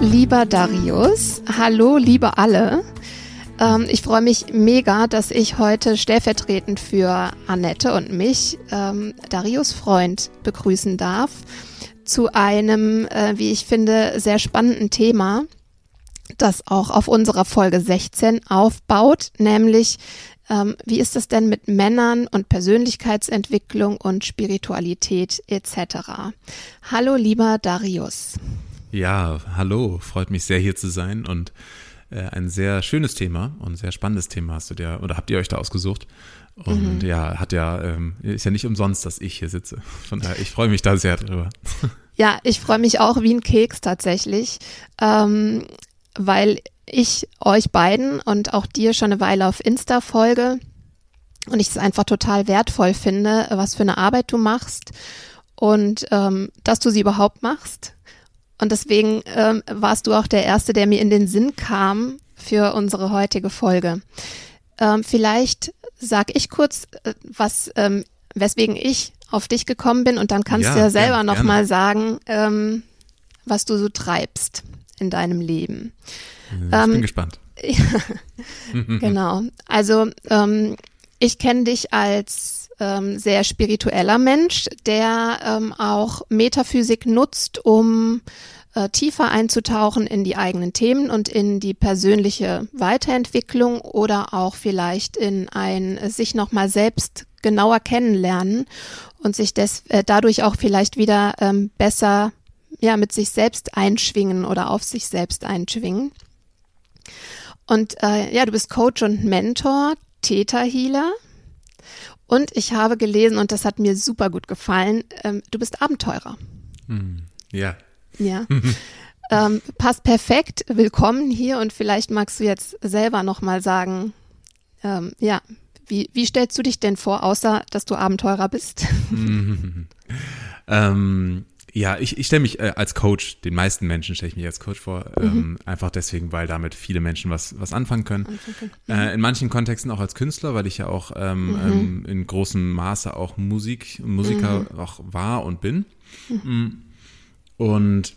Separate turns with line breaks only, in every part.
lieber Darius. Hallo, liebe alle. Ähm, ich freue mich mega, dass ich heute stellvertretend für Annette und mich ähm, Darius Freund begrüßen darf zu einem, äh, wie ich finde, sehr spannenden Thema, das auch auf unserer Folge 16 aufbaut, nämlich ähm, wie ist es denn mit Männern und Persönlichkeitsentwicklung und Spiritualität etc. Hallo, lieber Darius.
Ja, hallo, freut mich sehr hier zu sein und äh, ein sehr schönes Thema und sehr spannendes Thema hast du dir oder habt ihr euch da ausgesucht. Und mhm. ja, hat ja, ähm, ist ja nicht umsonst, dass ich hier sitze. Von daher, ich freue mich da sehr drüber.
Ja, ich freue mich auch wie ein Keks tatsächlich, ähm, weil ich euch beiden und auch dir schon eine Weile auf Insta folge und ich es einfach total wertvoll finde, was für eine Arbeit du machst und ähm, dass du sie überhaupt machst und deswegen ähm, warst du auch der Erste, der mir in den Sinn kam für unsere heutige Folge. Ähm, vielleicht sag ich kurz, äh, was, ähm, weswegen ich auf dich gekommen bin und dann kannst ja, du ja selber nochmal sagen, ähm, was du so treibst in deinem Leben.
Ich ähm, bin gespannt.
genau. Also ähm, ich kenne dich als ähm, sehr spiritueller Mensch, der ähm, auch Metaphysik nutzt, um äh, tiefer einzutauchen in die eigenen Themen und in die persönliche Weiterentwicklung oder auch vielleicht in ein sich nochmal selbst genauer kennenlernen und sich des, äh, dadurch auch vielleicht wieder ähm, besser ja mit sich selbst einschwingen oder auf sich selbst einschwingen. Und äh, ja, du bist Coach und Mentor, Theta Healer. Und ich habe gelesen, und das hat mir super gut gefallen, ähm, du bist Abenteurer.
Hm, ja.
Ja. ähm, passt perfekt. Willkommen hier und vielleicht magst du jetzt selber nochmal sagen, ähm, ja, wie, wie stellst du dich denn vor, außer dass du Abenteurer bist?
ähm, ja, ich, ich stelle mich äh, als Coach, den meisten Menschen stelle ich mich als Coach vor, mhm. ähm, einfach deswegen, weil damit viele Menschen was, was anfangen können. Anfangen. Mhm. Äh, in manchen Kontexten auch als Künstler, weil ich ja auch ähm, mhm. ähm, in großem Maße auch Musik, Musiker mhm. auch war und bin. Mhm. Mm. Und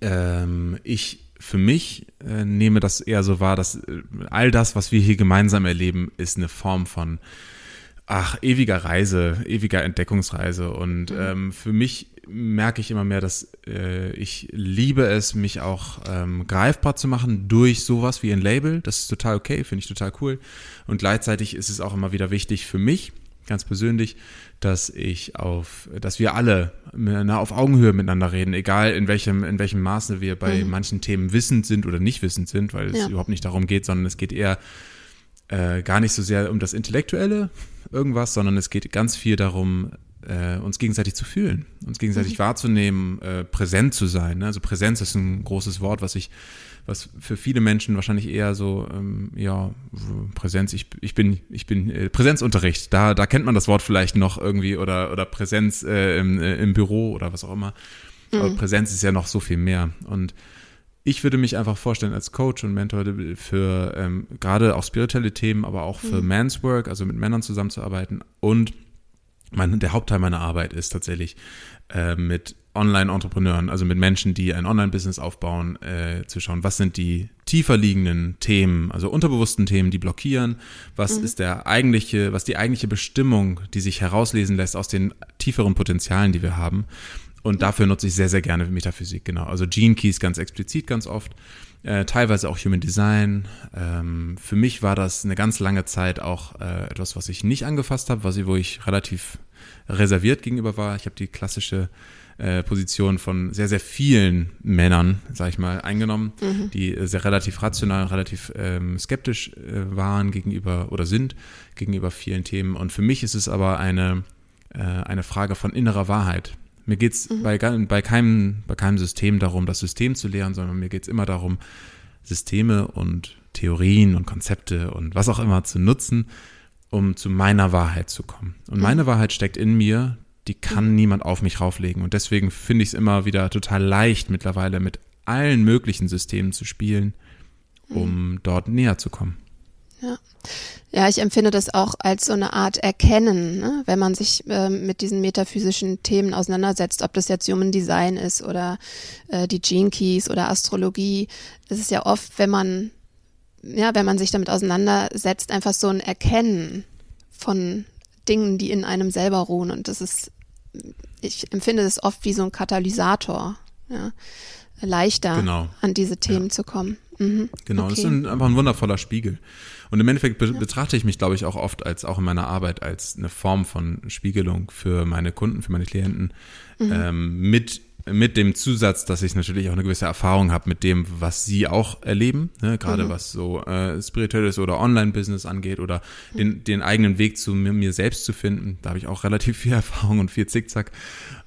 ähm, ich für mich äh, nehme das eher so wahr, dass äh, all das, was wir hier gemeinsam erleben, ist eine Form von ach, ewiger Reise, ewiger Entdeckungsreise. Und ähm, für mich merke ich immer mehr, dass äh, ich liebe es, mich auch ähm, greifbar zu machen durch sowas wie ein Label. Das ist total okay, finde ich total cool. Und gleichzeitig ist es auch immer wieder wichtig für mich, ganz persönlich, dass ich auf, dass wir alle na, auf Augenhöhe miteinander reden, egal in welchem, in welchem Maße wir bei mhm. manchen Themen wissend sind oder nicht wissend sind, weil es ja. überhaupt nicht darum geht, sondern es geht eher äh, gar nicht so sehr um das Intellektuelle, irgendwas, sondern es geht ganz viel darum, äh, uns gegenseitig zu fühlen, uns gegenseitig mhm. wahrzunehmen, äh, präsent zu sein. Ne? Also Präsenz ist ein großes Wort, was ich, was für viele Menschen wahrscheinlich eher so, ähm, ja, Präsenz, ich, ich bin, ich bin, äh, Präsenzunterricht, da, da kennt man das Wort vielleicht noch irgendwie oder, oder Präsenz äh, im, äh, im Büro oder was auch immer. Mhm. Aber Präsenz ist ja noch so viel mehr. Und ich würde mich einfach vorstellen als Coach und Mentor für ähm, gerade auch spirituelle Themen, aber auch für mhm. Man's Work, also mit Männern zusammenzuarbeiten. Und mein, der Hauptteil meiner Arbeit ist tatsächlich äh, mit Online-Entrepreneuren, also mit Menschen, die ein Online-Business aufbauen, äh, zu schauen, was sind die tiefer liegenden Themen, also unterbewussten Themen, die blockieren, was mhm. ist der eigentliche, was die eigentliche Bestimmung, die sich herauslesen lässt aus den tieferen Potenzialen, die wir haben und dafür nutze ich sehr, sehr gerne Metaphysik, genau. Also Gene Keys ganz explizit, ganz oft. Äh, teilweise auch Human Design. Ähm, für mich war das eine ganz lange Zeit auch äh, etwas, was ich nicht angefasst habe, was ich, wo ich relativ reserviert gegenüber war. Ich habe die klassische äh, Position von sehr, sehr vielen Männern, sag ich mal, eingenommen, mhm. die sehr relativ rational, relativ ähm, skeptisch äh, waren gegenüber oder sind gegenüber vielen Themen. Und für mich ist es aber eine, äh, eine Frage von innerer Wahrheit Mir geht's mhm. bei, bei, keinem, bei keinem System darum, das System zu lehren, sondern mir geht's immer darum, Systeme und Theorien und Konzepte und was auch immer zu nutzen, um zu meiner Wahrheit zu kommen. Und mhm. meine Wahrheit steckt in mir, die kann mhm. niemand auf mich rauflegen. Und deswegen finde ich es immer wieder total leicht, mittlerweile mit allen möglichen Systemen zu spielen, um mhm. dort näher zu kommen.
Ja. Ja, ich empfinde das auch als so eine Art Erkennen, ne? wenn man sich äh, mit diesen metaphysischen Themen auseinandersetzt, ob das jetzt Human Design ist oder äh, die Gene Keys oder Astrologie. Das ist ja oft, wenn man, ja, wenn man sich damit auseinandersetzt, einfach so ein Erkennen von Dingen, die in einem selber ruhen. Und das ist, ich empfinde das oft wie so ein Katalysator, ja? leichter genau. an diese Themen ja. zu kommen.
Mhm. Genau, okay. das ist ein, einfach ein wundervoller Spiegel. Und im Endeffekt be betrachte ich mich, glaube ich, auch oft als auch in meiner Arbeit als eine Form von Spiegelung für meine Kunden, für meine Klienten, mhm. ähm, mit mit dem Zusatz, dass ich natürlich auch eine gewisse Erfahrung habe mit dem, was sie auch erleben, ne? gerade mhm. was so äh, spirituelles oder Online-Business angeht oder mhm. den, den eigenen Weg zu mir, mir, selbst zu finden. Da habe ich auch relativ viel Erfahrung und viel Zickzack.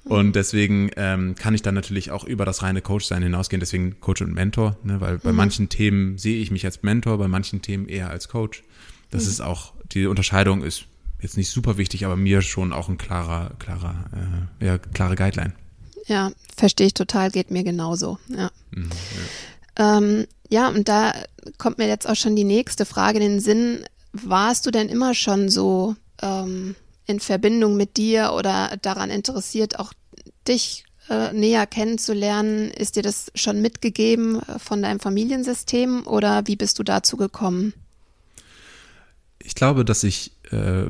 Mhm. Und deswegen ähm, kann ich dann natürlich auch über das reine Coach-Sein hinausgehen. Deswegen Coach und Mentor, ne? weil bei mhm. manchen Themen sehe ich mich als Mentor, bei manchen Themen eher als Coach. Das mhm. ist auch, die Unterscheidung ist jetzt nicht super wichtig, aber mir schon auch ein klarer, klarer, äh, ja, klare Guideline
ja, verstehe ich total, geht mir genauso. Ja. Mhm, ja. Ähm, ja, und da kommt mir jetzt auch schon die nächste Frage in den Sinn. Warst du denn immer schon so ähm, in Verbindung mit dir oder daran interessiert, auch dich äh, näher kennenzulernen? Ist dir das schon mitgegeben äh, von deinem Familiensystem oder wie bist du dazu gekommen?
Ich glaube, dass ich äh,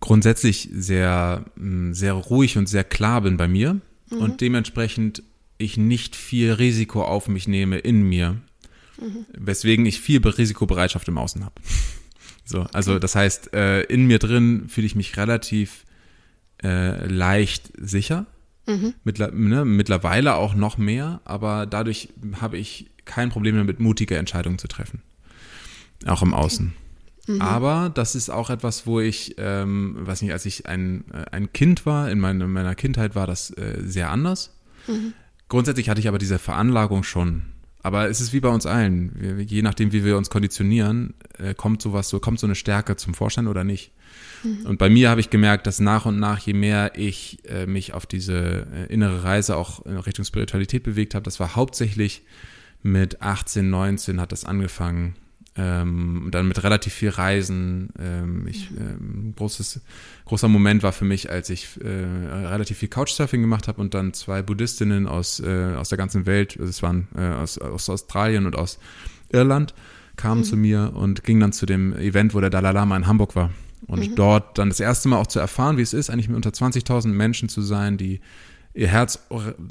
grundsätzlich sehr, sehr ruhig und sehr klar bin bei mir mhm. und dementsprechend ich nicht viel Risiko auf mich nehme in mir, mhm. weswegen ich viel Risikobereitschaft im Außen habe. So, also das heißt, äh, in mir drin fühle ich mich relativ äh, leicht sicher. Mhm. Mittler, ne, mittlerweile auch noch mehr, aber dadurch habe ich kein Problem damit, mutige Entscheidungen zu treffen. Auch im Außen. Mhm. Aber das ist auch etwas, wo ich, ähm, weiß nicht, als ich ein, äh, ein Kind war, in, meine, in meiner Kindheit war das äh, sehr anders. Mhm. Grundsätzlich hatte ich aber diese Veranlagung schon. Aber es ist wie bei uns allen. Wir, je nachdem, wie wir uns konditionieren, äh, kommt sowas, so kommt so eine Stärke zum Vorschein oder nicht. Mhm. Und bei mir habe ich gemerkt, dass nach und nach, je mehr ich äh, mich auf diese äh, innere Reise auch in Richtung Spiritualität bewegt habe, das war hauptsächlich mit 18, 19 hat das angefangen, ähm, dann mit relativ viel Reisen. Ähm, ich, ähm, großes, großer Moment war für mich, als ich äh, relativ viel Couchsurfing gemacht habe und dann zwei Buddhistinnen aus, äh, aus der ganzen Welt, also es waren äh, aus, aus Australien und aus Irland, kamen mhm. zu mir und gingen dann zu dem Event, wo der Dalai Lama in Hamburg war. Und mhm. dort dann das erste Mal auch zu erfahren, wie es ist, eigentlich mit unter 20.000 Menschen zu sein, die ihr Herz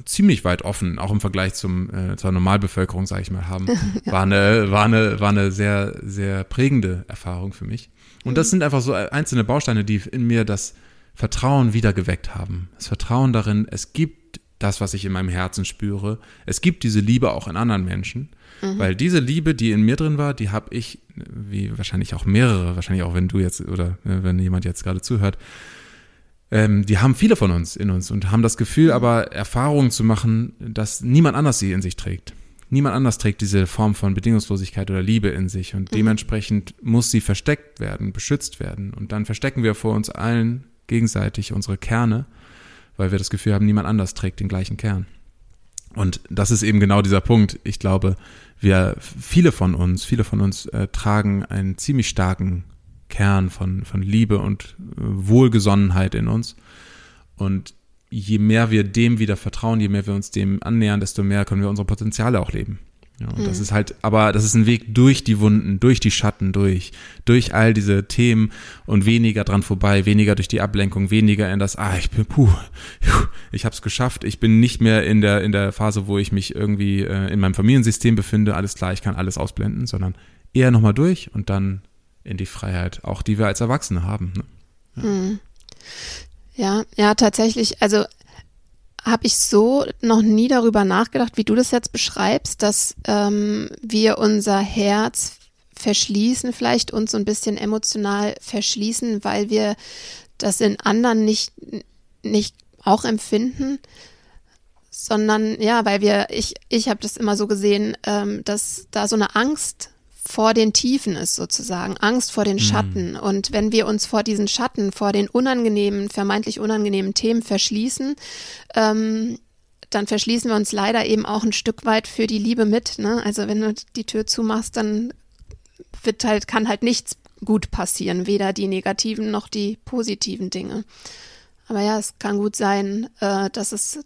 ziemlich weit offen, auch im Vergleich zum, äh, zur Normalbevölkerung, sage ich mal, haben, ja. war, eine, war, eine, war eine sehr, sehr prägende Erfahrung für mich. Und das mhm. sind einfach so einzelne Bausteine, die in mir das Vertrauen wieder geweckt haben. Das Vertrauen darin, es gibt das, was ich in meinem Herzen spüre. Es gibt diese Liebe auch in anderen Menschen. Mhm. Weil diese Liebe, die in mir drin war, die habe ich, wie wahrscheinlich auch mehrere, wahrscheinlich auch wenn du jetzt oder äh, wenn jemand jetzt gerade zuhört, ähm, die haben viele von uns in uns und haben das Gefühl, aber Erfahrungen zu machen, dass niemand anders sie in sich trägt. Niemand anders trägt diese Form von Bedingungslosigkeit oder Liebe in sich und mhm. dementsprechend muss sie versteckt werden, beschützt werden. Und dann verstecken wir vor uns allen gegenseitig unsere Kerne, weil wir das Gefühl haben, niemand anders trägt den gleichen Kern. Und das ist eben genau dieser Punkt. Ich glaube, wir, viele von uns, viele von uns äh, tragen einen ziemlich starken Kern von, von Liebe und äh, Wohlgesonnenheit in uns. Und je mehr wir dem wieder vertrauen, je mehr wir uns dem annähern, desto mehr können wir unsere Potenziale auch leben. Ja, und mhm. das ist halt, aber das ist ein Weg durch die Wunden, durch die Schatten, durch, durch all diese Themen und weniger dran vorbei, weniger durch die Ablenkung, weniger in das, ah, ich bin, puh, ich hab's geschafft, ich bin nicht mehr in der, in der Phase, wo ich mich irgendwie äh, in meinem Familiensystem befinde, alles klar, ich kann alles ausblenden, sondern eher nochmal durch und dann in die Freiheit, auch die wir als Erwachsene haben. Ne?
Ja. Ja, ja, tatsächlich. Also habe ich so noch nie darüber nachgedacht, wie du das jetzt beschreibst, dass ähm, wir unser Herz verschließen, vielleicht uns so ein bisschen emotional verschließen, weil wir das in anderen nicht, nicht auch empfinden. sondern ja, weil wir, ich, ich habe das immer so gesehen, ähm, dass da so eine Angst vor den Tiefen ist sozusagen, Angst vor den mhm. Schatten. Mhm. Und wenn wir uns vor diesen Schatten, vor den unangenehmen, vermeintlich unangenehmen Themen verschließen, ähm, dann verschließen wir uns leider eben auch ein Stück weit für die Liebe mit. Ne? Also wenn du die Tür zumachst, dann wird halt, kann halt nichts gut passieren, weder die negativen noch die positiven Dinge. Aber ja, es kann gut sein, äh, dass es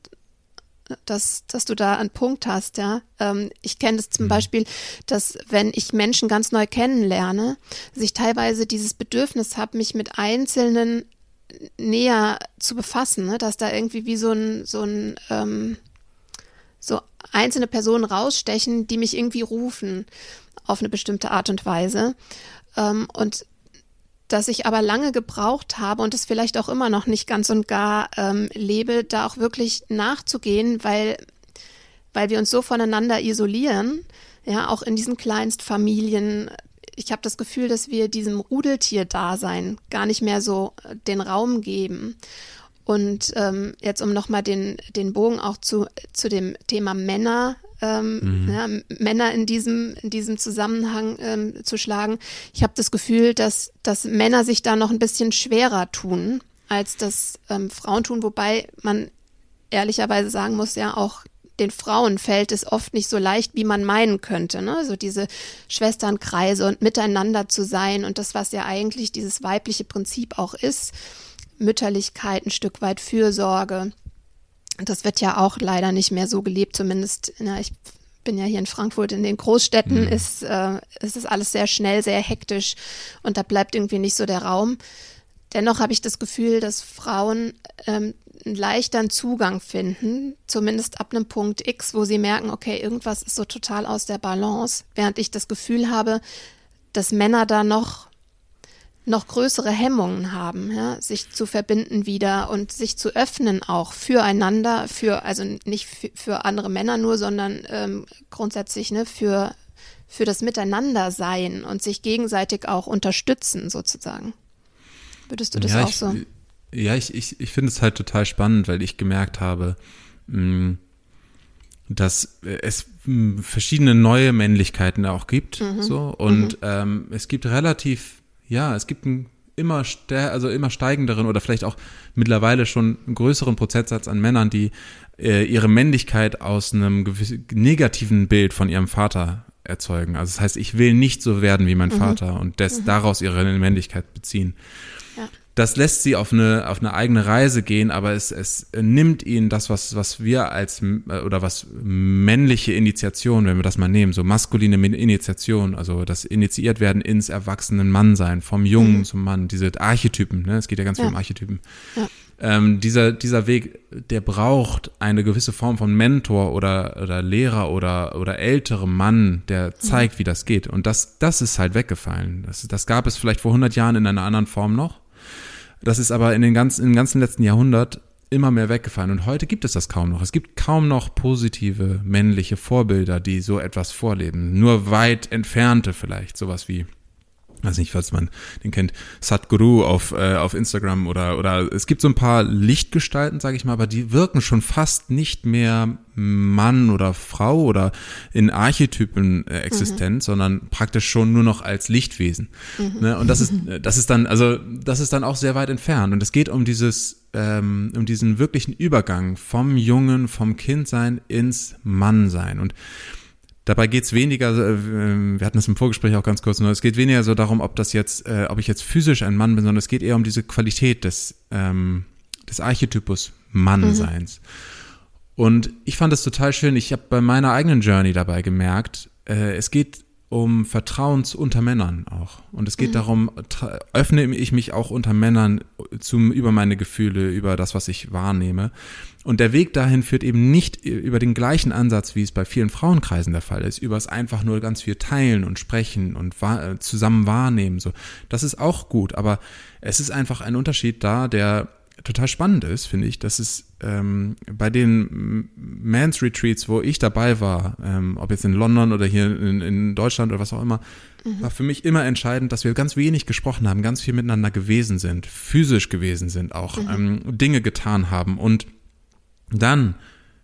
dass, dass du da einen Punkt hast, ja. Ähm, ich kenne es zum mhm. Beispiel, dass wenn ich Menschen ganz neu kennenlerne, sich teilweise dieses Bedürfnis habe, mich mit einzelnen näher zu befassen, ne? dass da irgendwie wie so ein, so ein, ähm, so einzelne Personen rausstechen, die mich irgendwie rufen auf eine bestimmte Art und Weise. Ähm, und dass ich aber lange gebraucht habe und es vielleicht auch immer noch nicht ganz und gar ähm, lebe, da auch wirklich nachzugehen, weil, weil wir uns so voneinander isolieren, ja, auch in diesen Kleinstfamilien. Ich habe das Gefühl, dass wir diesem Rudeltier-Dasein gar nicht mehr so äh, den Raum geben. Und ähm, jetzt, um nochmal den, den Bogen auch zu, zu dem Thema Männer ähm, mhm. ja, Männer in diesem, in diesem Zusammenhang ähm, zu schlagen. Ich habe das Gefühl, dass, dass Männer sich da noch ein bisschen schwerer tun, als das ähm, Frauen tun, wobei man ehrlicherweise sagen muss, ja auch den Frauen fällt es oft nicht so leicht, wie man meinen könnte. Ne? So diese Schwesternkreise und miteinander zu sein und das, was ja eigentlich dieses weibliche Prinzip auch ist, Mütterlichkeit, ein Stück weit Fürsorge das wird ja auch leider nicht mehr so gelebt, zumindest, na, ich bin ja hier in Frankfurt, in den Großstädten mhm. ist, äh, ist es alles sehr schnell, sehr hektisch und da bleibt irgendwie nicht so der Raum. Dennoch habe ich das Gefühl, dass Frauen ähm, einen leichteren Zugang finden, zumindest ab einem Punkt X, wo sie merken, okay, irgendwas ist so total aus der Balance, während ich das Gefühl habe, dass Männer da noch noch größere Hemmungen haben, ja, sich zu verbinden wieder und sich zu öffnen auch füreinander, für also nicht für, für andere Männer nur, sondern ähm, grundsätzlich ne, für für das Miteinander-Sein und sich gegenseitig auch unterstützen sozusagen. Würdest du das
ja,
auch
ich,
so?
Ja, ich, ich, ich finde es halt total spannend, weil ich gemerkt habe, mm, dass es mh, verschiedene neue Männlichkeiten auch gibt, mhm. so und mhm. ähm, es gibt relativ ja, es gibt einen immer, also immer steigenderen oder vielleicht auch mittlerweile schon einen größeren Prozentsatz an Männern, die äh, ihre Männlichkeit aus einem negativen Bild von ihrem Vater erzeugen. Also das heißt, ich will nicht so werden wie mein mhm. Vater und des, mhm. daraus ihre Männlichkeit beziehen das lässt sie auf eine, auf eine eigene Reise gehen, aber es, es nimmt ihnen das, was, was wir als, oder was männliche Initiation, wenn wir das mal nehmen, so maskuline Initiation, also das initiiert werden ins erwachsenen Mannsein, vom Jungen mhm. zum Mann, diese Archetypen, ne? es geht ja ganz ja. viel um Archetypen. Ja. Ähm, dieser, dieser Weg, der braucht eine gewisse Form von Mentor oder, oder Lehrer oder, oder älterem Mann, der zeigt, mhm. wie das geht. Und das, das ist halt weggefallen. Das, das gab es vielleicht vor 100 Jahren in einer anderen Form noch. Das ist aber in den ganzen, im ganzen letzten Jahrhundert immer mehr weggefallen. Und heute gibt es das kaum noch. Es gibt kaum noch positive männliche Vorbilder, die so etwas vorleben. Nur weit entfernte vielleicht, sowas wie weiß nicht, falls man den kennt, Sadhguru auf, äh, auf Instagram oder, oder es gibt so ein paar Lichtgestalten, sage ich mal, aber die wirken schon fast nicht mehr Mann oder Frau oder in Archetypen äh, existent, mhm. sondern praktisch schon nur noch als Lichtwesen. Mhm. Ne? Und das ist, das ist dann, also das ist dann auch sehr weit entfernt. Und es geht um dieses, ähm, um diesen wirklichen Übergang vom Jungen, vom Kindsein ins Mannsein. Und Dabei geht's weniger, äh, wir hatten es im Vorgespräch auch ganz kurz, nur es geht weniger so darum, ob das jetzt, äh, ob ich jetzt physisch ein Mann bin, sondern es geht eher um diese Qualität des, ähm, des Archetypus Mannseins. Mhm. Und ich fand das total schön. Ich habe bei meiner eigenen Journey dabei gemerkt, äh, es geht um Vertrauens unter Männern auch. Und es geht mhm. darum, öffne ich mich auch unter Männern zum, über meine Gefühle, über das, was ich wahrnehme. Und der Weg dahin führt eben nicht über den gleichen Ansatz, wie es bei vielen Frauenkreisen der Fall ist, über es einfach nur ganz viel teilen und sprechen und wahr, zusammen wahrnehmen. So, das ist auch gut, aber es ist einfach ein Unterschied da, der total spannend ist, finde ich, dass es ähm, bei den Mans Retreats, wo ich dabei war, ähm, ob jetzt in London oder hier in, in Deutschland oder was auch immer, mhm. war für mich immer entscheidend, dass wir ganz wenig gesprochen haben, ganz viel miteinander gewesen sind, physisch gewesen sind, auch mhm. ähm, Dinge getan haben und dann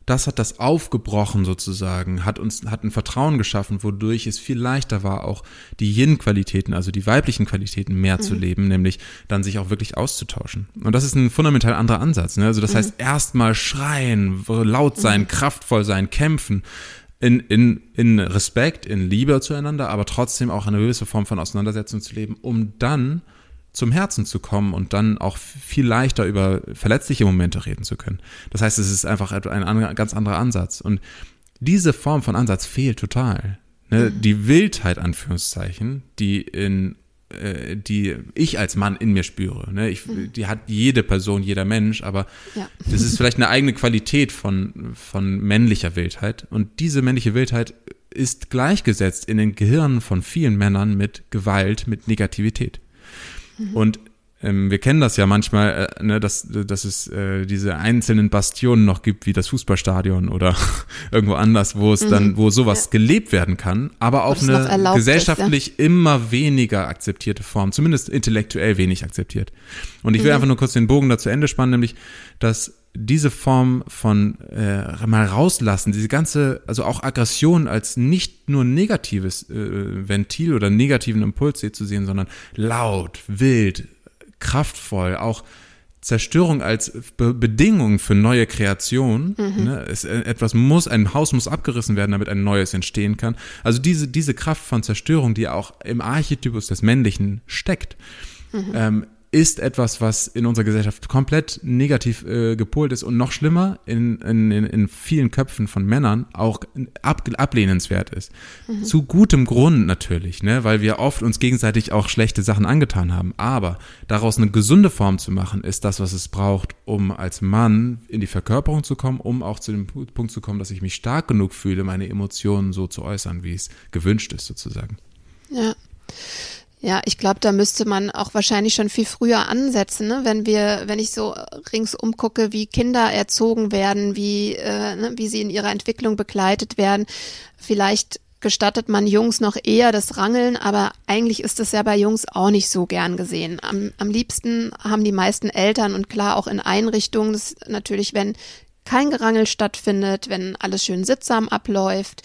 das hat das aufgebrochen sozusagen, hat uns, hat ein Vertrauen geschaffen, wodurch es viel leichter war, auch die Yin-Qualitäten, also die weiblichen Qualitäten mehr mhm. zu leben, nämlich dann sich auch wirklich auszutauschen. Und das ist ein fundamental anderer Ansatz. Ne? Also das mhm. heißt, erstmal schreien, laut sein, mhm. kraftvoll sein, kämpfen, in, in, in Respekt, in Liebe zueinander, aber trotzdem auch eine gewisse Form von Auseinandersetzung zu leben, um dann zum Herzen zu kommen und dann auch viel leichter über verletzliche Momente reden zu können. Das heißt, es ist einfach ein ganz anderer Ansatz. Und diese Form von Ansatz fehlt total. Ne? Mhm. Die Wildheit, Anführungszeichen, die in äh, die ich als Mann in mir spüre. Ne? Ich, mhm. Die hat jede Person, jeder Mensch, aber ja. das ist vielleicht eine eigene Qualität von, von männlicher Wildheit. Und diese männliche Wildheit ist gleichgesetzt in den Gehirnen von vielen Männern mit Gewalt, mit Negativität. Mhm. Und ähm, wir kennen das ja manchmal, äh, ne, dass, dass es äh, diese einzelnen Bastionen noch gibt, wie das Fußballstadion oder irgendwo anders, wo es mhm. dann, wo sowas ja. gelebt werden kann, aber auf eine gesellschaftlich ist, ja. immer weniger akzeptierte Form, zumindest intellektuell wenig akzeptiert. Und ich will mhm. einfach nur kurz den Bogen dazu Ende spannen, nämlich, dass diese Form von äh, mal rauslassen, diese ganze, also auch Aggression als nicht nur negatives äh, Ventil oder negativen Impuls zu sehen, sondern laut, wild, kraftvoll, auch Zerstörung als Be Bedingung für neue Kreation. Mhm. Ne? Es, äh, etwas muss, ein Haus muss abgerissen werden, damit ein neues entstehen kann. Also diese, diese Kraft von Zerstörung, die auch im Archetypus des Männlichen steckt, mhm. ähm, ist etwas, was in unserer Gesellschaft komplett negativ äh, gepolt ist und noch schlimmer in, in, in vielen Köpfen von Männern auch ab, ablehnenswert ist. Mhm. Zu gutem Grund natürlich, ne, weil wir oft uns gegenseitig auch schlechte Sachen angetan haben. Aber daraus eine gesunde Form zu machen, ist das, was es braucht, um als Mann in die Verkörperung zu kommen, um auch zu dem Punkt zu kommen, dass ich mich stark genug fühle, meine Emotionen so zu äußern, wie es gewünscht ist, sozusagen.
Ja. Ja, ich glaube, da müsste man auch wahrscheinlich schon viel früher ansetzen, ne? wenn wir, wenn ich so ringsum gucke, wie Kinder erzogen werden, wie, äh, ne, wie sie in ihrer Entwicklung begleitet werden. Vielleicht gestattet man Jungs noch eher das Rangeln, aber eigentlich ist das ja bei Jungs auch nicht so gern gesehen. Am, am liebsten haben die meisten Eltern und klar auch in Einrichtungen, das natürlich, wenn kein Gerangel stattfindet, wenn alles schön sittsam abläuft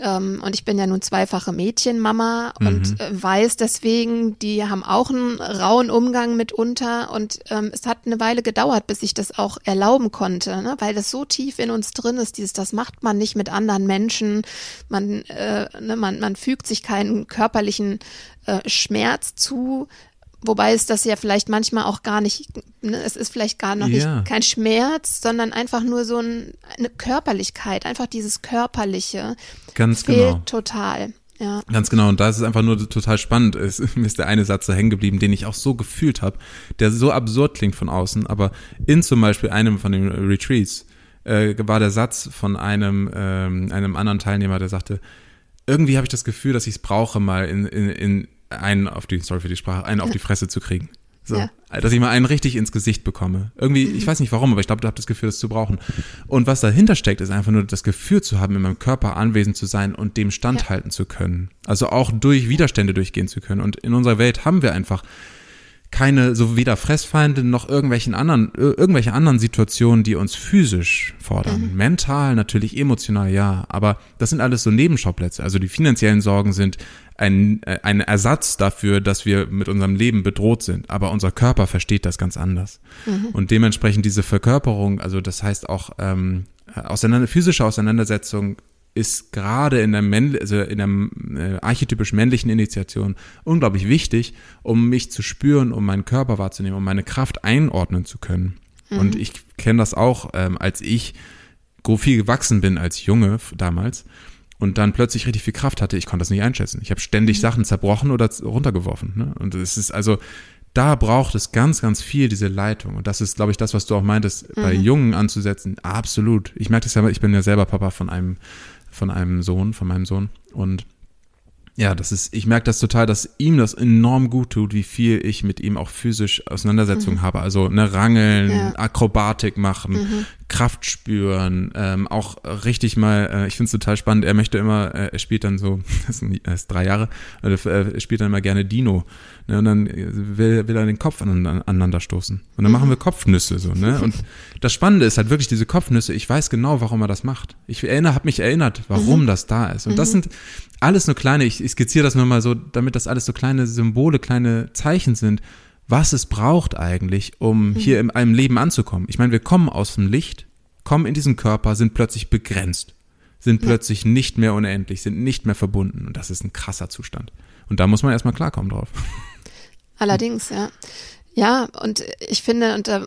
ähm, und ich bin ja nun zweifache Mädchenmama mhm. und äh, weiß deswegen, die haben auch einen rauen Umgang mitunter. Und ähm, es hat eine Weile gedauert, bis ich das auch erlauben konnte, ne? weil das so tief in uns drin ist. Dieses, das macht man nicht mit anderen Menschen. Man, äh, ne, man, man fügt sich keinen körperlichen äh, Schmerz zu. Wobei es das ja vielleicht manchmal auch gar nicht, ne, es ist vielleicht gar noch ja. nicht kein Schmerz, sondern einfach nur so ein, eine Körperlichkeit, einfach dieses Körperliche.
Ganz
fehlt
genau.
total. Ja.
Ganz genau, und da ist es einfach nur total spannend. Es, mir ist der eine Satz da hängen geblieben, den ich auch so gefühlt habe, der so absurd klingt von außen, aber in zum Beispiel einem von den Retreats äh, war der Satz von einem, ähm, einem anderen Teilnehmer, der sagte, irgendwie habe ich das Gefühl, dass ich es brauche, mal in, in, in einen auf die, sorry für die Sprache, einen auf die Fresse zu kriegen. So, ja. dass ich mal einen richtig ins Gesicht bekomme. Irgendwie, ich weiß nicht warum, aber ich glaube, du hast das Gefühl, das zu brauchen. Und was dahinter steckt, ist einfach nur das Gefühl zu haben, in meinem Körper anwesend zu sein und dem standhalten ja. zu können. Also auch durch Widerstände durchgehen zu können. Und in unserer Welt haben wir einfach keine, so weder Fressfeinde noch irgendwelchen anderen, irgendwelche anderen Situationen, die uns physisch fordern. Mhm. Mental, natürlich emotional, ja. Aber das sind alles so Nebenschauplätze. Also die finanziellen Sorgen sind ein, äh, ein Ersatz dafür, dass wir mit unserem Leben bedroht sind. Aber unser Körper versteht das ganz anders. Mhm. Und dementsprechend diese Verkörperung, also das heißt auch ähm, auseinander, physische Auseinandersetzung ist gerade in der, Männ also in der äh, archetypisch männlichen Initiation unglaublich wichtig, um mich zu spüren, um meinen Körper wahrzunehmen, um meine Kraft einordnen zu können. Mhm. Und ich kenne das auch, ähm, als ich viel gewachsen bin als Junge damals und dann plötzlich richtig viel Kraft hatte, ich konnte das nicht einschätzen. Ich habe ständig mhm. Sachen zerbrochen oder runtergeworfen. Ne? Und es ist also, da braucht es ganz, ganz viel diese Leitung. Und das ist, glaube ich, das, was du auch meintest, mhm. bei Jungen anzusetzen. Absolut. Ich merke das ja, ich bin ja selber Papa von einem von einem Sohn, von meinem Sohn. Und ja, das ist, ich merke das total, dass ihm das enorm gut tut, wie viel ich mit ihm auch physisch Auseinandersetzungen mhm. habe. Also ne, Rangeln, ja. Akrobatik machen, mhm. Kraft spüren, ähm, auch richtig mal, äh, ich finde es total spannend, er möchte immer, äh, er spielt dann so, er ist drei Jahre, äh, er spielt dann immer gerne Dino. Ne, und dann will, will er den Kopf aneinander stoßen. Und dann machen wir Kopfnüsse so, ne? Und das Spannende ist halt wirklich diese Kopfnüsse, ich weiß genau, warum er das macht. Ich erinnere, habe mich erinnert, warum mhm. das da ist. Und mhm. das sind alles nur kleine, ich, ich skizziere das nur mal so, damit das alles so kleine Symbole, kleine Zeichen sind, was es braucht eigentlich, um mhm. hier in einem Leben anzukommen. Ich meine, wir kommen aus dem Licht, kommen in diesen Körper, sind plötzlich begrenzt, sind ja. plötzlich nicht mehr unendlich, sind nicht mehr verbunden. Und das ist ein krasser Zustand. Und da muss man erstmal klarkommen drauf.
Allerdings, ja. Ja, und ich finde, und da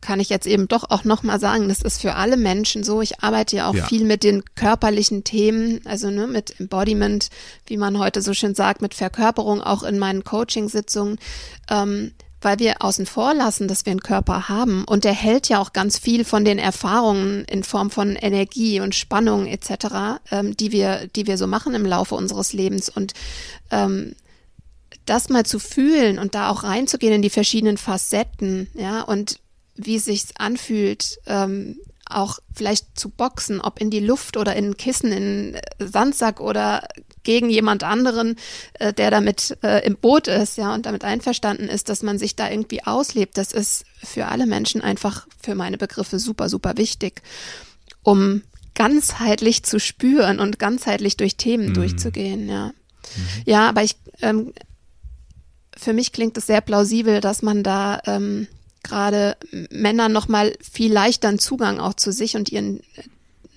kann ich jetzt eben doch auch nochmal sagen, das ist für alle Menschen so. Ich arbeite ja auch ja. viel mit den körperlichen Themen, also ne, mit Embodiment, wie man heute so schön sagt, mit Verkörperung auch in meinen Coaching-Sitzungen. Ähm, weil wir außen vor lassen, dass wir einen Körper haben. Und der hält ja auch ganz viel von den Erfahrungen in Form von Energie und Spannung etc., ähm, die wir, die wir so machen im Laufe unseres Lebens. Und ähm, das mal zu fühlen und da auch reinzugehen in die verschiedenen Facetten, ja, und wie es sich anfühlt, ähm, auch vielleicht zu boxen, ob in die Luft oder in Kissen, in Sandsack oder gegen jemand anderen, äh, der damit äh, im Boot ist, ja, und damit einverstanden ist, dass man sich da irgendwie auslebt. Das ist für alle Menschen einfach für meine Begriffe super, super wichtig, um ganzheitlich zu spüren und ganzheitlich durch Themen mhm. durchzugehen, ja. Mhm. Ja, aber ich, ähm, für mich klingt es sehr plausibel, dass man da ähm, gerade Männern nochmal viel leichter einen Zugang auch zu sich und ihren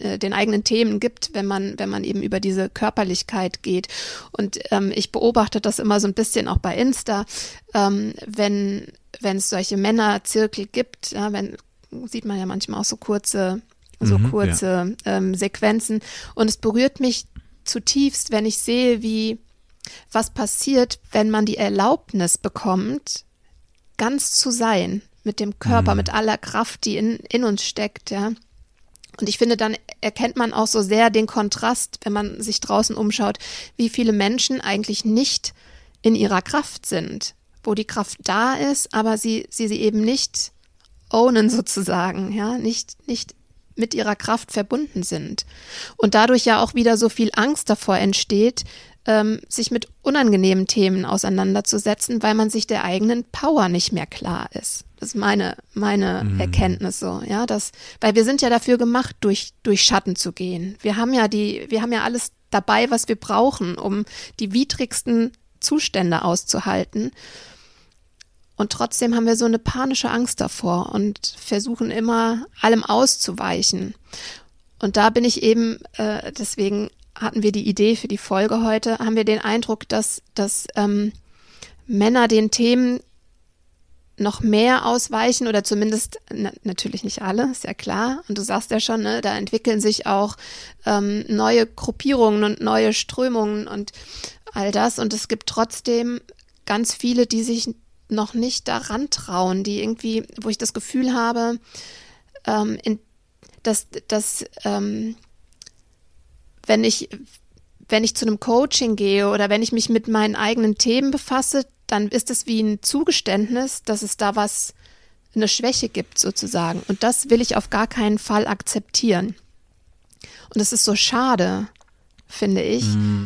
äh, den eigenen Themen gibt, wenn man, wenn man eben über diese Körperlichkeit geht. Und ähm, ich beobachte das immer so ein bisschen auch bei Insta, ähm, wenn, wenn es solche Männerzirkel gibt, ja, wenn, sieht man ja manchmal auch so kurze, so mhm, kurze ja. ähm, Sequenzen. Und es berührt mich zutiefst, wenn ich sehe, wie was passiert, wenn man die Erlaubnis bekommt, ganz zu sein mit dem Körper, mhm. mit aller Kraft, die in, in uns steckt, ja. Und ich finde, dann erkennt man auch so sehr den Kontrast, wenn man sich draußen umschaut, wie viele Menschen eigentlich nicht in ihrer Kraft sind, wo die Kraft da ist, aber sie, sie, sie eben nicht ownen sozusagen, ja, nicht, nicht mit ihrer Kraft verbunden sind. Und dadurch ja auch wieder so viel Angst davor entsteht, ähm, sich mit unangenehmen Themen auseinanderzusetzen, weil man sich der eigenen Power nicht mehr klar ist. Das ist meine, meine mhm. Erkenntnis so, ja, das, weil wir sind ja dafür gemacht, durch, durch Schatten zu gehen. Wir haben ja die, wir haben ja alles dabei, was wir brauchen, um die widrigsten Zustände auszuhalten. Und trotzdem haben wir so eine panische Angst davor und versuchen immer allem auszuweichen. Und da bin ich eben, äh, deswegen hatten wir die Idee für die Folge heute, haben wir den Eindruck, dass, dass ähm, Männer den Themen noch mehr ausweichen oder zumindest na, natürlich nicht alle, ist ja klar. Und du sagst ja schon, ne, da entwickeln sich auch ähm, neue Gruppierungen und neue Strömungen und all das. Und es gibt trotzdem ganz viele, die sich noch nicht daran trauen, die irgendwie, wo ich das Gefühl habe, ähm, in, dass, dass ähm, wenn ich, wenn ich zu einem Coaching gehe oder wenn ich mich mit meinen eigenen Themen befasse, dann ist es wie ein Zugeständnis, dass es da was, eine Schwäche gibt sozusagen. Und das will ich auf gar keinen Fall akzeptieren. Und das ist so schade, finde ich. Mm,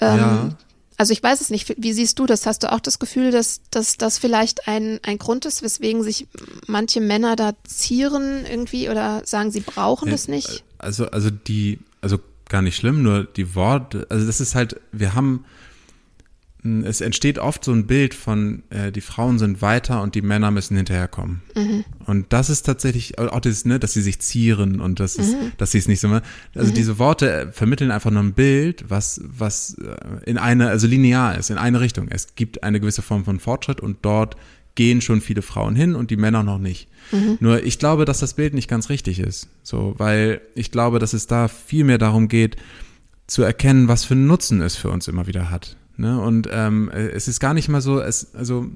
ja. Ähm, also ich weiß es nicht, wie siehst du das? Hast du auch das Gefühl, dass, dass das vielleicht ein, ein Grund ist, weswegen sich manche Männer da zieren irgendwie oder sagen, sie brauchen das nicht?
Also, also die, also gar nicht schlimm, nur die Worte, also das ist halt, wir haben, es entsteht oft so ein Bild von, äh, die Frauen sind weiter und die Männer müssen hinterherkommen. Mhm. Und das ist tatsächlich auch das, ne, dass sie sich zieren und das ist, mhm. dass sie es nicht so, also mhm. diese Worte äh, vermitteln einfach nur ein Bild, was, was äh, in eine, also linear ist, in eine Richtung. Es gibt eine gewisse Form von Fortschritt und dort gehen schon viele Frauen hin und die Männer noch nicht. Mhm. Nur ich glaube, dass das Bild nicht ganz richtig ist. So, weil ich glaube, dass es da viel mehr darum geht, zu erkennen, was für einen Nutzen es für uns immer wieder hat. Ne? Und ähm, es ist gar nicht mal so, es, also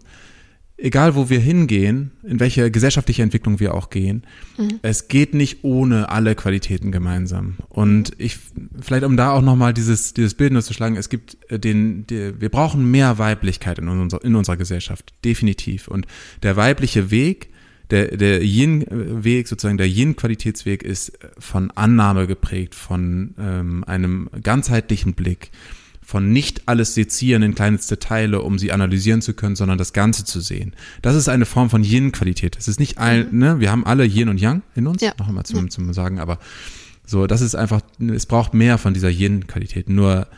egal wo wir hingehen, in welche gesellschaftliche Entwicklung wir auch gehen, mhm. es geht nicht ohne alle Qualitäten gemeinsam. Und ich, vielleicht um da auch nochmal dieses, dieses Bild nur zu schlagen, es gibt äh, den, die, wir brauchen mehr Weiblichkeit in, unser, in unserer Gesellschaft, definitiv. Und der weibliche Weg, Der, der Yin-Weg, sozusagen der Yin-Qualitätsweg ist von Annahme geprägt, von ähm, einem ganzheitlichen Blick, von nicht alles sezieren in kleinste Teile, um sie analysieren zu können, sondern das Ganze zu sehen. Das ist eine Form von Yin-Qualität. Es ist nicht ein, mhm. ne, wir haben alle Yin und Yang in uns, ja. noch einmal zum, zum Sagen, aber so, das ist einfach, es braucht mehr von dieser Yin-Qualität. Nur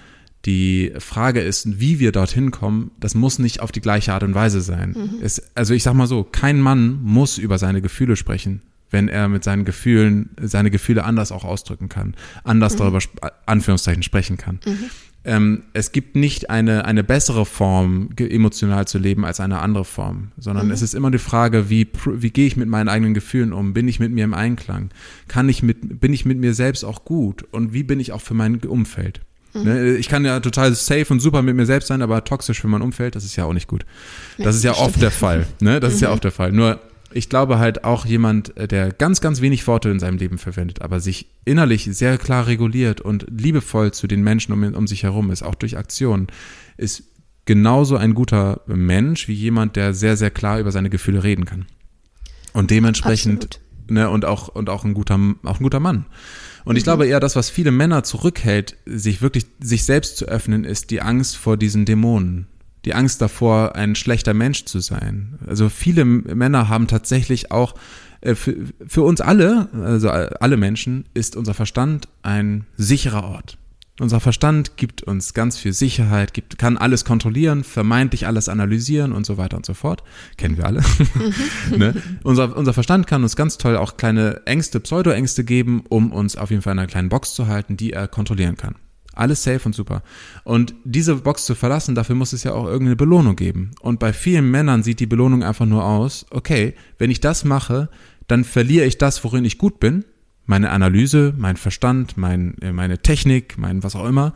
die Frage ist, wie wir dorthin kommen, das muss nicht auf die gleiche Art und Weise sein. Mhm. Es, also ich sag mal so, kein Mann muss über seine Gefühle sprechen, wenn er mit seinen Gefühlen, seine Gefühle anders auch ausdrücken kann, anders mhm. darüber, Anführungszeichen, sprechen kann. Mhm. Ähm, es gibt nicht eine, eine bessere Form, emotional zu leben als eine andere Form, sondern mhm. es ist immer die Frage, wie, wie gehe ich mit meinen eigenen Gefühlen um? Bin ich mit mir im Einklang? Kann ich mit, bin ich mit mir selbst auch gut? Und wie bin ich auch für mein Umfeld? Mhm. Ne, ich kann ja total safe und super mit mir selbst sein, aber toxisch für mein Umfeld, das ist ja auch nicht gut. Das ist ja oft der Fall. Ne? Das ist ja mhm. oft der Fall. Nur ich glaube halt auch jemand, äh, der ganz, ganz wenig Worte in seinem Leben verwendet, aber sich innerlich sehr klar reguliert und liebevoll zu den Menschen um, um sich herum ist, auch durch Aktionen, ist genauso ein guter Mensch wie jemand, der sehr, sehr klar über seine Gefühle reden kann. Und dementsprechend, ne, und auch, und auch ein guter, auch ein guter Mann. Und ich mhm. glaube eher, das, was viele Männer zurückhält, sich wirklich sich selbst zu öffnen, ist die Angst vor diesen Dämonen. Die Angst davor, ein schlechter Mensch zu sein. Also viele Männer haben tatsächlich auch äh, für, für uns alle, also alle Menschen, ist unser Verstand ein sicherer Ort. Unser Verstand gibt uns ganz viel Sicherheit, gibt, kann alles kontrollieren, vermeintlich alles analysieren und so weiter und so fort. Kennen wir alle. ne? unser, unser Verstand kann uns ganz toll auch kleine Ängste, Pseudoängste geben, um uns auf jeden Fall in einer kleinen Box zu halten, die er kontrollieren kann. Alles safe und super. Und diese Box zu verlassen, dafür muss es ja auch irgendeine Belohnung geben. Und bei vielen Männern sieht die Belohnung einfach nur aus, okay, wenn ich das mache, dann verliere ich das, worin ich gut bin, meine Analyse, mein Verstand, mein, äh, meine Technik, mein was auch immer.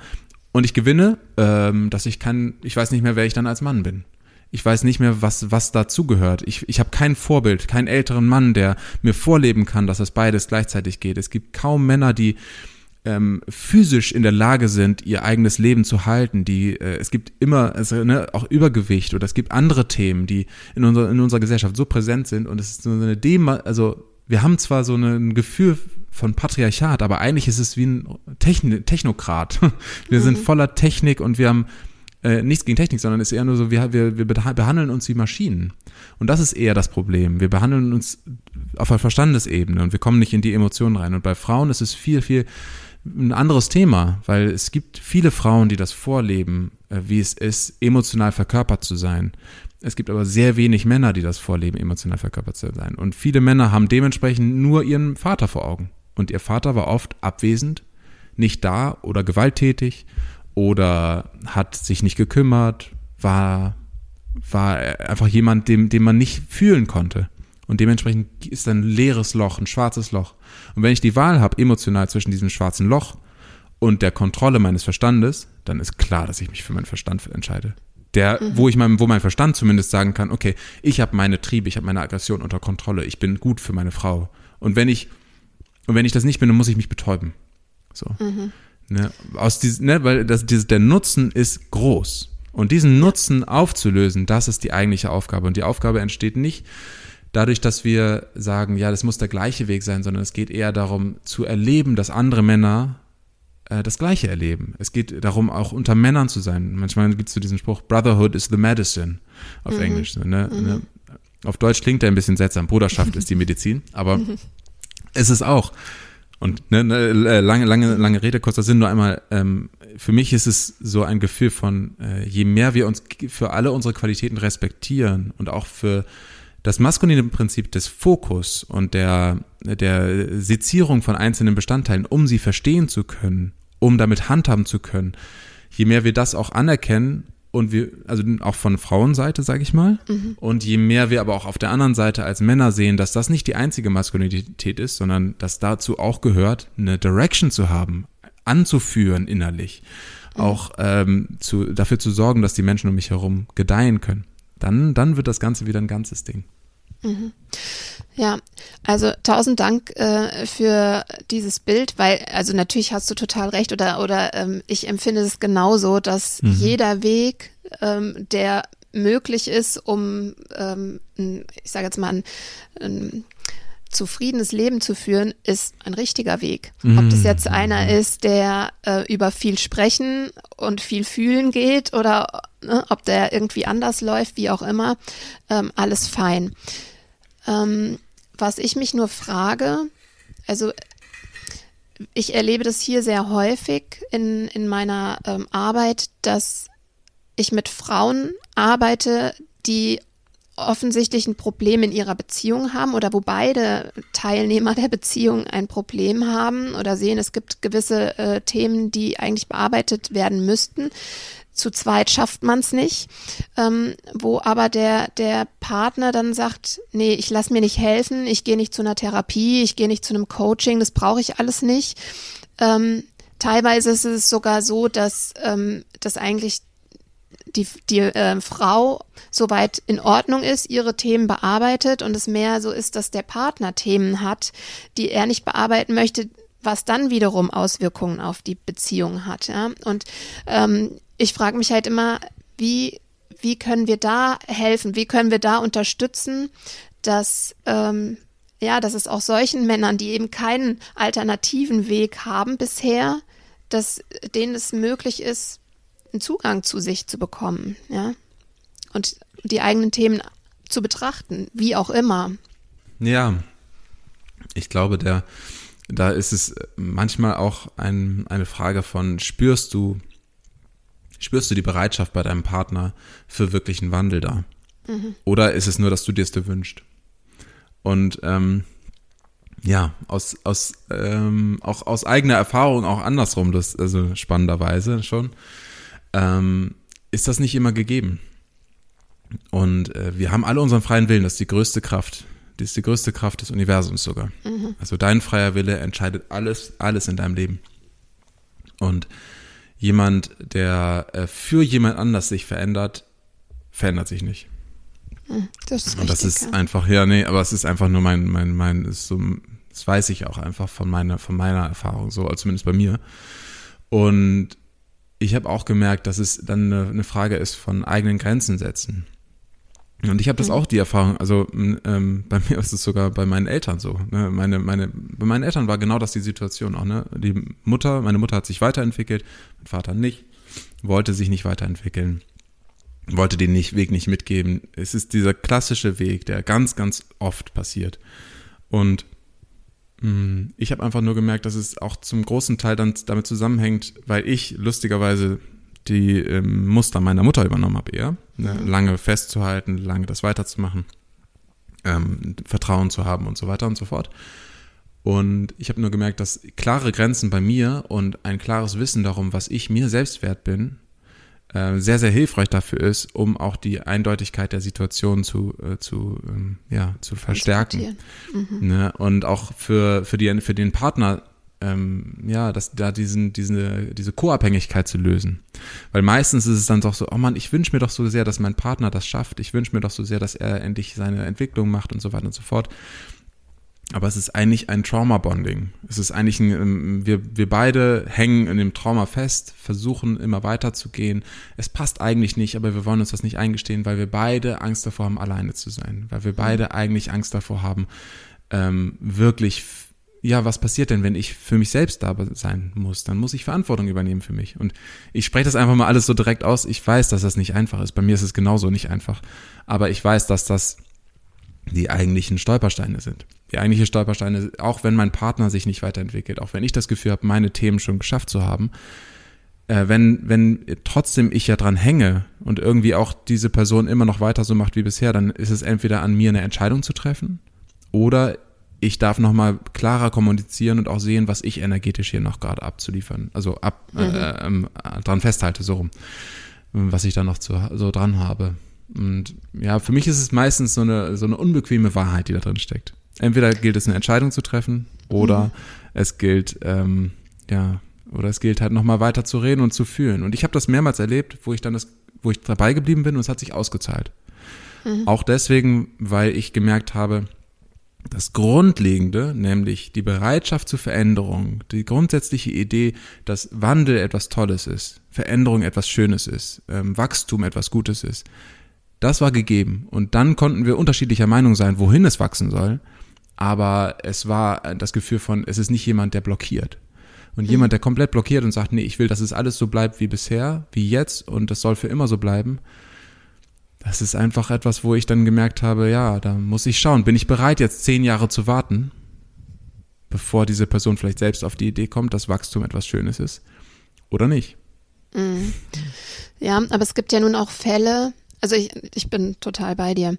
Und ich gewinne, ähm, dass ich kann, ich weiß nicht mehr, wer ich dann als Mann bin. Ich weiß nicht mehr, was, was dazugehört. Ich, ich habe kein Vorbild, keinen älteren Mann, der mir vorleben kann, dass es beides gleichzeitig geht. Es gibt kaum Männer, die ähm, physisch in der Lage sind, ihr eigenes Leben zu halten. Die, äh, es gibt immer also, ne, auch Übergewicht oder es gibt andere Themen, die in unserer, in unserer Gesellschaft so präsent sind und es ist so eine Dema also wir haben zwar so ein Gefühl von Patriarchat, aber eigentlich ist es wie ein Techn Technokrat. Wir mhm. sind voller Technik und wir haben äh, nichts gegen Technik, sondern es ist eher nur so, wir, wir, wir behandeln uns wie Maschinen. Und das ist eher das Problem. Wir behandeln uns auf der Verstandesebene und wir kommen nicht in die Emotionen rein. Und bei Frauen ist es viel, viel ein anderes Thema, weil es gibt viele Frauen, die das vorleben, äh, wie es ist, emotional verkörpert zu sein. Es gibt aber sehr wenig Männer, die das vorleben, emotional verkörpert zu sein. Und viele Männer haben dementsprechend nur ihren Vater vor Augen. Und ihr Vater war oft abwesend, nicht da oder gewalttätig oder hat sich nicht gekümmert, war, war einfach jemand, dem, dem man nicht fühlen konnte. Und dementsprechend ist ein leeres Loch, ein schwarzes Loch. Und wenn ich die Wahl habe, emotional zwischen diesem schwarzen Loch und der Kontrolle meines Verstandes, dann ist klar, dass ich mich für meinen Verstand entscheide der, mhm. wo ich mein, wo mein Verstand zumindest sagen kann, okay, ich habe meine Triebe, ich habe meine Aggression unter Kontrolle, ich bin gut für meine Frau. Und wenn ich, und wenn ich das nicht bin, dann muss ich mich betäuben. So. Mhm. Ne, aus diesem, ne, weil das, dieses, der Nutzen ist groß. Und diesen Nutzen aufzulösen, das ist die eigentliche Aufgabe. Und die Aufgabe entsteht nicht dadurch, dass wir sagen, ja, das muss der gleiche Weg sein, sondern es geht eher darum, zu erleben, dass andere Männer äh, das Gleiche erleben. Es geht darum, auch unter Männern zu sein. Manchmal gibt es so diesen Spruch, Brotherhood is the medicine auf mhm. Englisch. Ne? Mhm. Ne? Auf Deutsch klingt der ein bisschen seltsam, Bruderschaft ist die Medizin, aber es ist auch. Und ne, ne, äh, lange, lange, lange Rede, kurzer Sinn, nur einmal, ähm, für mich ist es so ein Gefühl von, äh, je mehr wir uns für alle unsere Qualitäten respektieren und auch für das maskuline Prinzip des Fokus und der, der Sezierung von einzelnen Bestandteilen, um sie verstehen zu können, um damit handhaben zu können, je mehr wir das auch anerkennen und wir, also auch von Frauenseite, sage ich mal, mhm. und je mehr wir aber auch auf der anderen Seite als Männer sehen, dass das nicht die einzige Maskulinität ist, sondern dass dazu auch gehört, eine Direction zu haben, anzuführen innerlich, mhm. auch ähm, zu, dafür zu sorgen, dass die Menschen um mich herum gedeihen können. Dann, dann wird das Ganze wieder ein ganzes Ding.
Mhm. Ja, also tausend Dank äh, für dieses Bild, weil also natürlich hast du total recht oder oder ähm, ich empfinde es genauso, dass mhm. jeder Weg, ähm, der möglich ist, um, ähm, ich sage jetzt mal, ein, ein zufriedenes Leben zu führen, ist ein richtiger Weg. Ob das jetzt einer ist, der äh, über viel sprechen und viel fühlen geht oder ne, ob der irgendwie anders läuft, wie auch immer, ähm, alles fein. Ähm, was ich mich nur frage, also ich erlebe das hier sehr häufig in, in meiner ähm, Arbeit, dass ich mit Frauen arbeite, die offensichtlich ein Problem in ihrer Beziehung haben oder wo beide Teilnehmer der Beziehung ein Problem haben oder sehen, es gibt gewisse äh, Themen, die eigentlich bearbeitet werden müssten. Zu zweit schafft man es nicht, ähm, wo aber der, der Partner dann sagt, nee, ich lass mir nicht helfen, ich gehe nicht zu einer Therapie, ich gehe nicht zu einem Coaching, das brauche ich alles nicht. Ähm, teilweise ist es sogar so, dass, ähm, dass eigentlich die, die äh, Frau soweit in Ordnung ist, ihre Themen bearbeitet und es mehr so ist, dass der Partner Themen hat, die er nicht bearbeiten möchte, was dann wiederum Auswirkungen auf die Beziehung hat. Ja? Und ähm, ich frage mich halt immer, wie, wie können wir da helfen? Wie können wir da unterstützen, dass, ähm, ja, dass es auch solchen Männern, die eben keinen alternativen Weg haben bisher, dass denen es möglich ist, einen Zugang zu sich zu bekommen, ja. Und die eigenen Themen zu betrachten, wie auch immer.
Ja, ich glaube, der, da ist es manchmal auch ein, eine Frage von, spürst du, spürst du die Bereitschaft bei deinem Partner für wirklichen Wandel da? Mhm. Oder ist es nur, dass du dir es dir wünschst? Und ähm, ja, aus, aus ähm, auch aus eigener Erfahrung auch andersrum, das also spannenderweise schon ähm, ist das nicht immer gegeben. Und äh, wir haben alle unseren freien Willen, das ist die größte Kraft. Das ist die größte Kraft des Universums sogar. Mhm. Also dein freier Wille entscheidet alles, alles in deinem Leben. Und jemand, der äh, für jemand anders sich verändert, verändert sich nicht.
Mhm, das ist
Und das ist ja. einfach, ja, nee, aber es ist einfach nur mein, mein, mein, ist so, das weiß ich auch einfach von meiner, von meiner Erfahrung, so, zumindest bei mir. Und ich habe auch gemerkt, dass es dann eine, eine, Frage ist von eigenen Grenzen setzen. Und ich habe das mhm. auch die Erfahrung, also ähm, bei mir ist es sogar bei meinen Eltern so. Ne? Meine, meine, bei meinen Eltern war genau das die Situation auch. Ne? Die Mutter, meine Mutter hat sich weiterentwickelt, mein Vater nicht, wollte sich nicht weiterentwickeln, wollte den nicht, Weg nicht mitgeben. Es ist dieser klassische Weg, der ganz, ganz oft passiert. Und ich habe einfach nur gemerkt, dass es auch zum großen Teil dann damit zusammenhängt, weil ich lustigerweise die ähm, Muster meiner Mutter übernommen habe eher. Ne? Mhm. Lange festzuhalten, lange das weiterzumachen, ähm, Vertrauen zu haben und so weiter und so fort. Und ich habe nur gemerkt, dass klare Grenzen bei mir und ein klares Wissen darum, was ich mir selbst wert bin, äh, sehr, sehr hilfreich dafür ist, um auch die Eindeutigkeit der Situation zu, äh, zu, ähm, ja, zu verstärken. Mhm. Ne? Und auch für, für, die, für den Partner ähm, ja, dass da diesen, diese, diese Co-Abhängigkeit zu lösen. Weil meistens ist es dann doch so, oh Mann, ich wünsche mir doch so sehr, dass mein Partner das schafft. Ich wünsche mir doch so sehr, dass er endlich seine Entwicklung macht und so weiter und so fort. Aber es ist eigentlich ein Trauma-Bonding. Es ist eigentlich ein, ähm, wir, wir beide hängen in dem Trauma fest, versuchen immer weiterzugehen. Es passt eigentlich nicht, aber wir wollen uns das nicht eingestehen, weil wir beide Angst davor haben, alleine zu sein. Weil wir beide eigentlich Angst davor haben, ähm, wirklich, ja, was passiert denn, wenn ich für mich selbst da sein muss? Dann muss ich Verantwortung übernehmen für mich. Und ich spreche das einfach mal alles so direkt aus. Ich weiß, dass das nicht einfach ist. Bei mir ist es genauso nicht einfach. Aber ich weiß, dass das die eigentlichen Stolpersteine sind. Die eigentliche Stolpersteine, auch wenn mein Partner sich nicht weiterentwickelt, auch wenn ich das Gefühl habe, meine Themen schon geschafft zu haben, äh, wenn, wenn trotzdem ich ja dran hänge und irgendwie auch diese Person immer noch weiter so macht wie bisher, dann ist es entweder an mir eine Entscheidung zu treffen oder ich darf nochmal klarer kommunizieren und auch sehen, was ich energetisch hier noch gerade abzuliefern, also ab, mhm. äh, ähm, dran festhalte, so rum, was ich da noch zu, so dran habe. Und ja, für mich ist es meistens so eine, so eine unbequeme Wahrheit, die da drin steckt. Entweder gilt es, eine Entscheidung zu treffen oder mhm. es gilt, ähm, ja, oder es gilt halt nochmal weiter zu reden und zu fühlen. Und ich habe das mehrmals erlebt, wo ich dann das, wo ich dabei geblieben bin und es hat sich ausgezahlt. Mhm. Auch deswegen, weil ich gemerkt habe, das Grundlegende, nämlich die Bereitschaft zur Veränderung, die grundsätzliche Idee, dass Wandel etwas Tolles ist, Veränderung etwas Schönes ist, ähm, Wachstum etwas Gutes ist, Das war gegeben. Und dann konnten wir unterschiedlicher Meinung sein, wohin es wachsen soll. Aber es war das Gefühl von, es ist nicht jemand, der blockiert. Und jemand, der komplett blockiert und sagt, nee, ich will, dass es alles so bleibt wie bisher, wie jetzt und das soll für immer so bleiben. Das ist einfach etwas, wo ich dann gemerkt habe, ja, da muss ich schauen. Bin ich bereit, jetzt zehn Jahre zu warten, bevor diese Person vielleicht selbst auf die Idee kommt, dass Wachstum etwas Schönes ist? Oder nicht?
Ja, aber es gibt ja nun auch Fälle, also ich, ich bin total bei dir.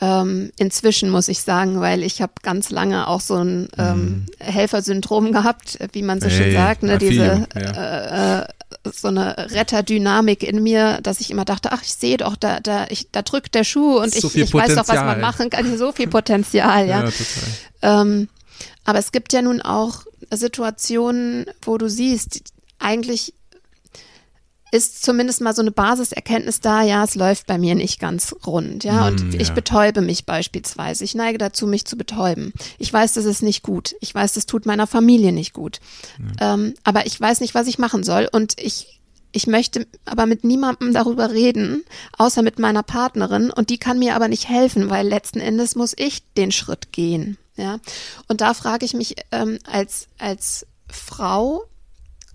Ähm, inzwischen muss ich sagen, weil ich habe ganz lange auch so ein ähm, mhm. Helfersyndrom gehabt, wie man so hey, schön sagt, ne? diese ja. äh, äh, so eine Retterdynamik in mir, dass ich immer dachte, ach, ich sehe doch, da, da, ich, da drückt der Schuh und so ich, ich weiß doch, was man machen kann. So viel Potenzial, ja. ja. Ähm, aber es gibt ja nun auch Situationen, wo du siehst, eigentlich ist zumindest mal so eine Basiserkenntnis da, ja, es läuft bei mir nicht ganz rund, ja, und mm, ich betäube mich beispielsweise. Ich neige dazu, mich zu betäuben. Ich weiß, das ist nicht gut. Ich weiß, das tut meiner Familie nicht gut. Ja. Ähm, aber ich weiß nicht, was ich machen soll und ich ich möchte aber mit niemandem darüber reden, außer mit meiner Partnerin und die kann mir aber nicht helfen, weil letzten Endes muss ich den Schritt gehen, ja. Und da frage ich mich ähm, als als Frau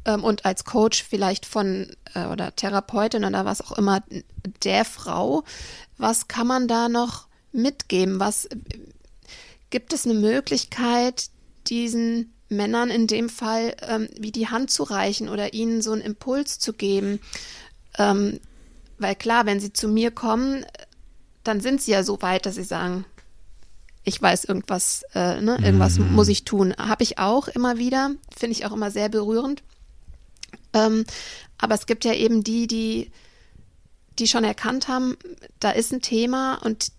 ähm, und als Coach vielleicht von äh, oder Therapeutin oder was auch immer der Frau, was kann man da noch mitgeben? Was gibt es eine Möglichkeit, diesen Männern in dem Fall ähm, wie die Hand zu reichen oder ihnen so einen Impuls zu geben? Ähm, weil klar, wenn sie zu mir kommen, dann sind sie ja so weit, dass sie sagen, ich weiß irgendwas, äh, ne, irgendwas mhm. muss ich tun. Habe ich auch immer wieder, finde ich auch immer sehr berührend. Ähm, aber es gibt ja eben die, die, die schon erkannt haben, da ist ein Thema und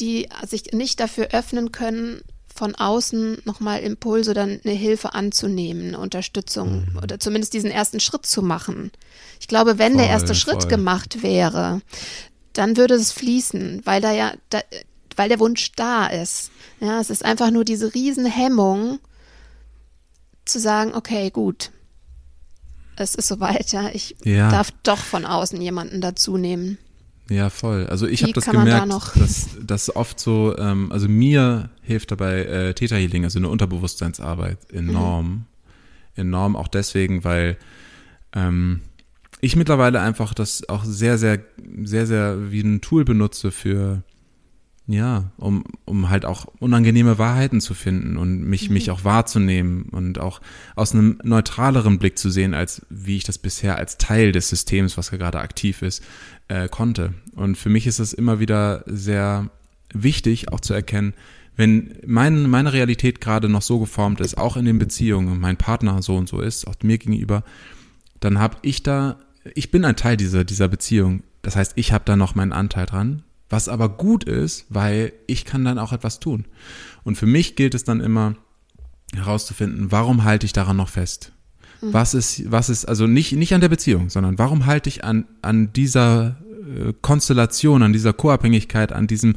die sich nicht dafür öffnen können, von außen nochmal Impulse oder eine Hilfe anzunehmen, eine Unterstützung mhm. oder zumindest diesen ersten Schritt zu machen. Ich glaube, wenn voll, der erste Schritt voll. gemacht wäre, dann würde es fließen, weil da ja, da, weil der Wunsch da ist. Ja, es ist einfach nur diese Riesenhemmung zu sagen, okay, gut, es ist soweit, ja. Ich ja. darf doch von außen jemanden dazu nehmen.
Ja, voll. Also ich habe das gemerkt, da dass das oft so, ähm, also mir hilft dabei äh, Theta Healing, also eine Unterbewusstseinsarbeit enorm. Mhm. Enorm auch deswegen, weil ähm, ich mittlerweile einfach das auch sehr, sehr, sehr, sehr wie ein Tool benutze für ja, um, um halt auch unangenehme Wahrheiten zu finden und mich, mhm. mich auch wahrzunehmen und auch aus einem neutraleren Blick zu sehen, als wie ich das bisher als Teil des Systems, was gerade aktiv ist, äh, konnte. Und für mich ist es immer wieder sehr wichtig, auch zu erkennen, wenn mein, meine Realität gerade noch so geformt ist, auch in den Beziehungen, mein Partner so und so ist, auch mir gegenüber, dann habe ich da, ich bin ein Teil dieser, dieser Beziehung. Das heißt, ich habe da noch meinen Anteil dran was aber gut ist, weil ich kann dann auch etwas tun. Und für mich gilt es dann immer herauszufinden, warum halte ich daran noch fest? Mhm. Was ist, was ist, also nicht, nicht an der Beziehung, sondern warum halte ich an, an dieser äh, Konstellation, an dieser Co-Abhängigkeit, an diesem,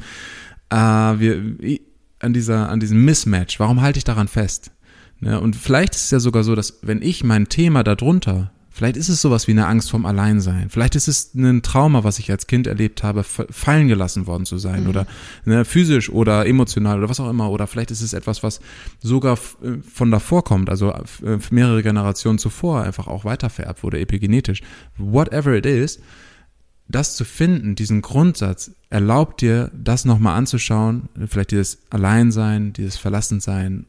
äh, wir, an dieser, an diesem Mismatch, warum halte ich daran fest? Ne? Und vielleicht ist es ja sogar so, dass wenn ich mein Thema darunter Vielleicht ist es sowas wie eine Angst vom Alleinsein. Vielleicht ist es ein Trauma, was ich als Kind erlebt habe, fallen gelassen worden zu sein mhm. oder ne, physisch oder emotional oder was auch immer. Oder vielleicht ist es etwas, was sogar äh, von davor kommt, also äh, mehrere Generationen zuvor einfach auch weitervererbt wurde, epigenetisch. Whatever it is, das zu finden, diesen Grundsatz, erlaubt dir, das nochmal anzuschauen, vielleicht dieses Alleinsein, dieses Verlassensein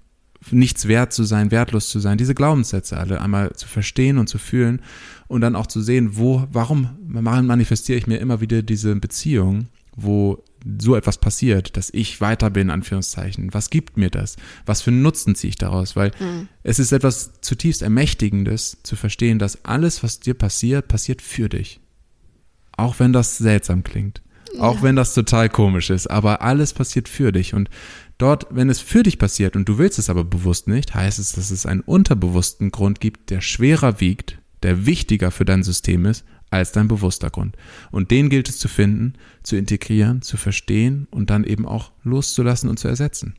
nichts wert zu sein, wertlos zu sein, diese Glaubenssätze alle einmal zu verstehen und zu fühlen und dann auch zu sehen, wo, warum manifestiere ich mir immer wieder diese Beziehung, wo so etwas passiert, dass ich weiter bin, Anführungszeichen. Was gibt mir das? Was für einen Nutzen ziehe ich daraus? Weil mhm. es ist etwas zutiefst Ermächtigendes zu verstehen, dass alles, was dir passiert, passiert für dich. Auch wenn das seltsam klingt. Auch ja. wenn das total komisch ist. Aber alles passiert für dich. Und Dort, wenn es für dich passiert und du willst es aber bewusst nicht, heißt es, dass es einen unterbewussten Grund gibt, der schwerer wiegt, der wichtiger für dein System ist als dein bewusster Grund. Und den gilt es zu finden, zu integrieren, zu verstehen und dann eben auch loszulassen und zu ersetzen.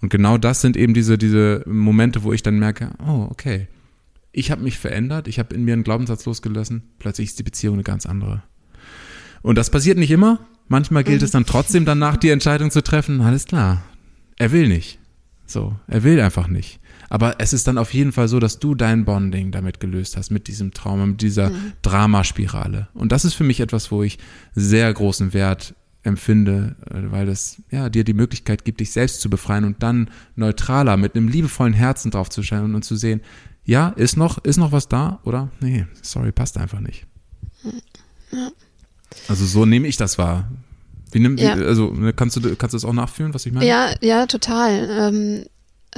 Und genau das sind eben diese, diese Momente, wo ich dann merke, oh, okay, ich habe mich verändert, ich habe in mir einen Glaubenssatz losgelassen, plötzlich ist die Beziehung eine ganz andere. Und das passiert nicht immer, Manchmal gilt es dann trotzdem danach die Entscheidung zu treffen, alles klar, er will nicht. So, er will einfach nicht. Aber es ist dann auf jeden Fall so, dass du dein Bonding damit gelöst hast, mit diesem Trauma, mit dieser mhm. Dramaspirale. Und das ist für mich etwas, wo ich sehr großen Wert empfinde, äh, weil das ja dir die Möglichkeit gibt, dich selbst zu befreien und dann neutraler mit einem liebevollen Herzen drauf zu schauen und zu sehen, ja, ist noch, ist noch was da oder nee, sorry, passt einfach nicht. Ja. Also so nehme ich das wahr. Wie nimm, ja. also ne, kannst du kannst du das auch nachfühlen, was ich meine?
Ja, ja, total. Ähm,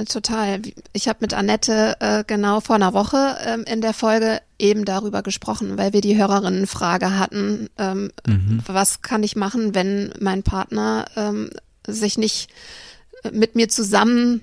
total. Ich habe mit Annette äh, genau vor einer Woche ähm, in der Folge eben darüber gesprochen, weil wir die Hörerinnenfrage hatten, ähm, mhm. was kann ich machen, wenn mein Partner ähm, sich nicht mit mir zusammen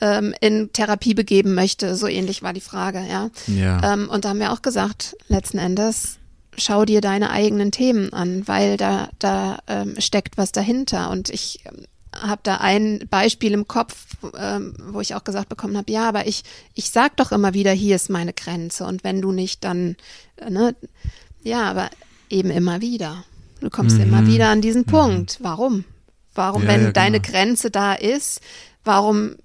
ähm, in Therapie begeben möchte. So ähnlich war die Frage, ja. ja. Ähm, und da haben wir auch gesagt, letzten Endes schau dir deine eigenen Themen an, weil da, da ähm, steckt was dahinter. Und ich ähm, habe da ein Beispiel im Kopf, ähm, wo ich auch gesagt bekommen habe, ja, aber ich, ich sag doch immer wieder, hier ist meine Grenze. Und wenn du nicht, dann, äh, ne, ja, aber eben immer wieder. Du kommst mhm. immer wieder an diesen mhm. Punkt. Warum? Warum, ja, wenn ja, genau. deine Grenze da ist, warum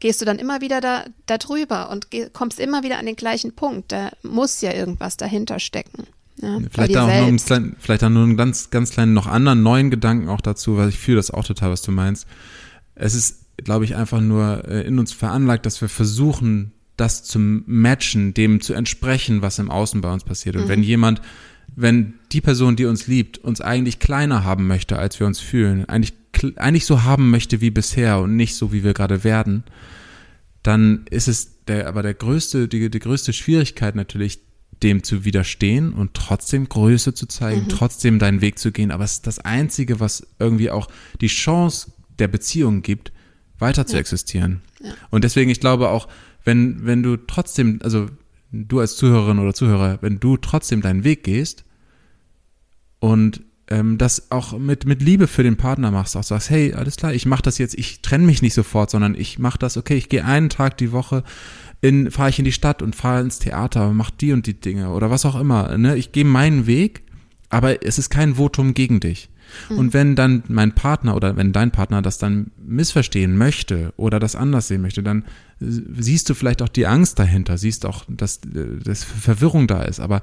gehst du dann immer wieder da, da drüber und kommst immer wieder an den gleichen Punkt. Da muss ja irgendwas dahinter stecken. Ja,
vielleicht, da auch noch einen kleinen, vielleicht dann nur einen ganz, ganz kleinen, noch anderen neuen Gedanken auch dazu, weil ich fühle das auch total, was du meinst. Es ist, glaube ich, einfach nur äh, in uns veranlagt, dass wir versuchen, das zu matchen, dem zu entsprechen, was im Außen bei uns passiert. Und mhm. wenn jemand, wenn die Person, die uns liebt, uns eigentlich kleiner haben möchte, als wir uns fühlen, eigentlich eigentlich so haben möchte wie bisher und nicht so, wie wir gerade werden, dann ist es der, aber der größte, die, die größte Schwierigkeit natürlich, dem zu widerstehen und trotzdem Größe zu zeigen, mhm. trotzdem deinen Weg zu gehen. Aber es ist das Einzige, was irgendwie auch die Chance der Beziehung gibt, weiter ja. zu existieren. Ja. Und deswegen, ich glaube auch, wenn, wenn du trotzdem, also du als Zuhörerin oder Zuhörer, wenn du trotzdem deinen Weg gehst und ähm, das auch mit, mit Liebe für den Partner machst, auch sagst, hey, alles klar, ich mache das jetzt, ich trenne mich nicht sofort, sondern ich mache das, okay, ich gehe einen Tag die Woche in, fahre ich in die Stadt und fahre ins Theater, mach die und die Dinge oder was auch immer. Ne? Ich gehe meinen Weg, aber es ist kein Votum gegen dich. Mhm. Und wenn dann mein Partner oder wenn dein Partner das dann missverstehen möchte oder das anders sehen möchte, dann siehst du vielleicht auch die Angst dahinter, siehst auch, dass, dass Verwirrung da ist. Aber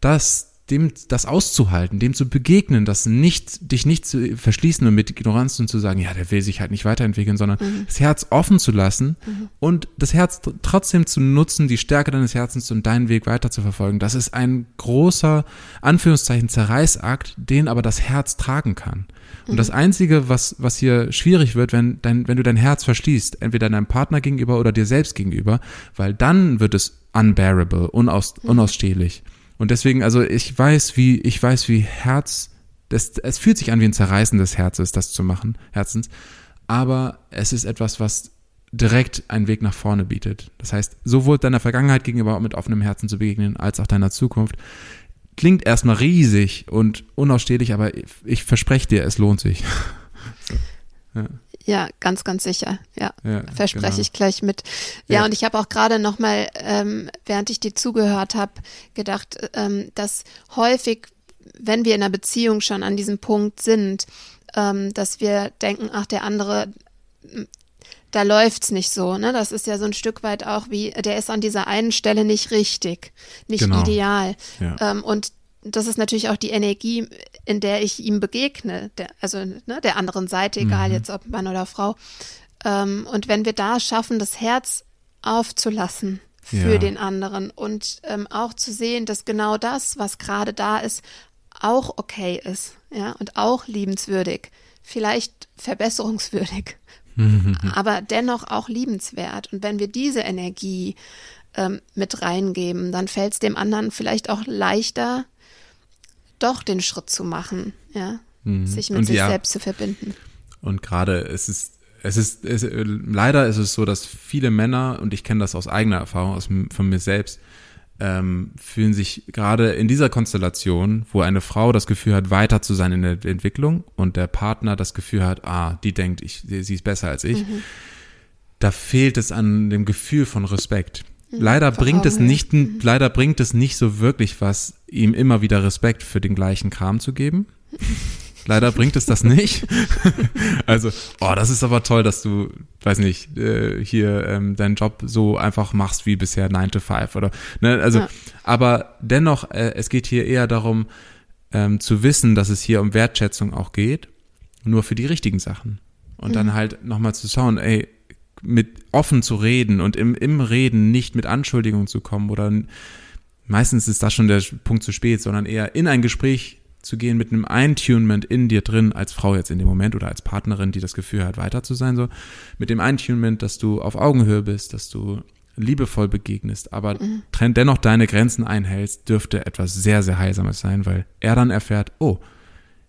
das dem das auszuhalten, dem zu begegnen, das nicht, dich nicht zu verschließen und mit Ignoranz und zu sagen, ja, der will sich halt nicht weiterentwickeln, sondern mhm. das Herz offen zu lassen mhm. und das Herz trotzdem zu nutzen, die Stärke deines Herzens und deinen Weg weiter zu verfolgen. Das ist ein großer, Anführungszeichen, Zerreißakt, den aber das Herz tragen kann. Und mhm. das Einzige, was, was hier schwierig wird, wenn, dein, wenn du dein Herz verschließt, entweder deinem Partner gegenüber oder dir selbst gegenüber, weil dann wird es unbearable, unaus, mhm. Und deswegen, also ich weiß, wie, ich weiß, wie Herz, das, es fühlt sich an wie ein Zerreißen des Herzens, das zu machen, Herzens. Aber es ist etwas, was direkt einen Weg nach vorne bietet. Das heißt, sowohl deiner Vergangenheit gegenüber mit offenem Herzen zu begegnen, als auch deiner Zukunft. Klingt erstmal riesig und unausstehlich, aber ich verspreche dir, es lohnt sich.
ja. Ja, ganz, ganz sicher. Ja, ja verspreche genau. ich gleich mit. Ja, ja. und ich habe auch gerade noch mal, ähm, während ich dir zugehört habe, gedacht, ähm, dass häufig, wenn wir in einer Beziehung schon an diesem Punkt sind, ähm, dass wir denken, ach, der andere, da läuft's nicht so. Ne? Das ist ja so ein Stück weit auch wie, der ist an dieser einen Stelle nicht richtig, nicht genau. ideal. Ja. Ähm, und das ist natürlich auch die Energie, in der ich ihm begegne, der, also ne, der anderen Seite, egal mhm. jetzt ob Mann oder Frau. Ähm, und wenn wir da schaffen, das Herz aufzulassen für ja. den anderen und ähm, auch zu sehen, dass genau das, was gerade da ist, auch okay ist, ja, und auch liebenswürdig, vielleicht verbesserungswürdig, mhm. aber dennoch auch liebenswert. Und wenn wir diese Energie ähm, mit reingeben, dann fällt es dem anderen vielleicht auch leichter, doch den Schritt zu machen, ja, mhm. sich mit und sich ja, selbst zu verbinden.
Und gerade es ist es ist, es, leider ist es so, dass viele Männer, und ich kenne das aus eigener Erfahrung, aus, von mir selbst, ähm, fühlen sich gerade in dieser Konstellation, wo eine Frau das Gefühl hat, weiter zu sein in der Entwicklung und der Partner das Gefühl hat, ah, die denkt, ich, sie ist besser als ich, mhm. da fehlt es an dem Gefühl von Respekt. Mhm. Leider bringt es nicht, mhm. leider bringt es nicht so wirklich was, ihm immer wieder Respekt für den gleichen Kram zu geben. Leider bringt es das nicht. also, oh, das ist aber toll, dass du, weiß nicht, äh, hier ähm, deinen Job so einfach machst wie bisher 9 to 5 oder, ne, also, ja. aber dennoch, äh, es geht hier eher darum, ähm, zu wissen, dass es hier um Wertschätzung auch geht, nur für die richtigen Sachen. Und mhm. dann halt nochmal zu schauen, ey, mit offen zu reden und im, im Reden nicht mit Anschuldigungen zu kommen oder meistens ist das schon der Punkt zu spät, sondern eher in ein Gespräch zu gehen mit einem Eintunement in dir drin, als Frau jetzt in dem Moment oder als Partnerin, die das Gefühl hat, weiter zu sein, so mit dem Eintunement, dass du auf Augenhöhe bist, dass du liebevoll begegnest, aber mhm. dennoch deine Grenzen einhältst, dürfte etwas sehr, sehr Heilsames sein, weil er dann erfährt, oh,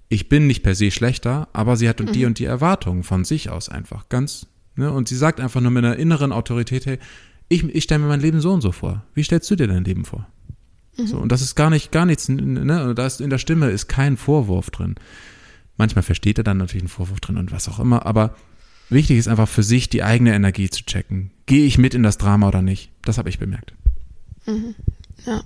ich bin nicht per se schlechter, aber sie hat mhm. die und die Erwartungen von sich aus einfach ganz, ne? Und sie sagt einfach nur mit einer inneren Autorität, hey, ich, ich stelle mir mein Leben so und so vor. Wie stellst du dir dein Leben vor? So, und das ist gar nicht, gar nichts, ne? Da ist in der Stimme ist kein Vorwurf drin. Manchmal versteht er dann natürlich einen Vorwurf drin und was auch immer, aber wichtig ist einfach für sich die eigene Energie zu checken. Gehe ich mit in das Drama oder nicht? Das habe ich bemerkt.
Mhm. Ja.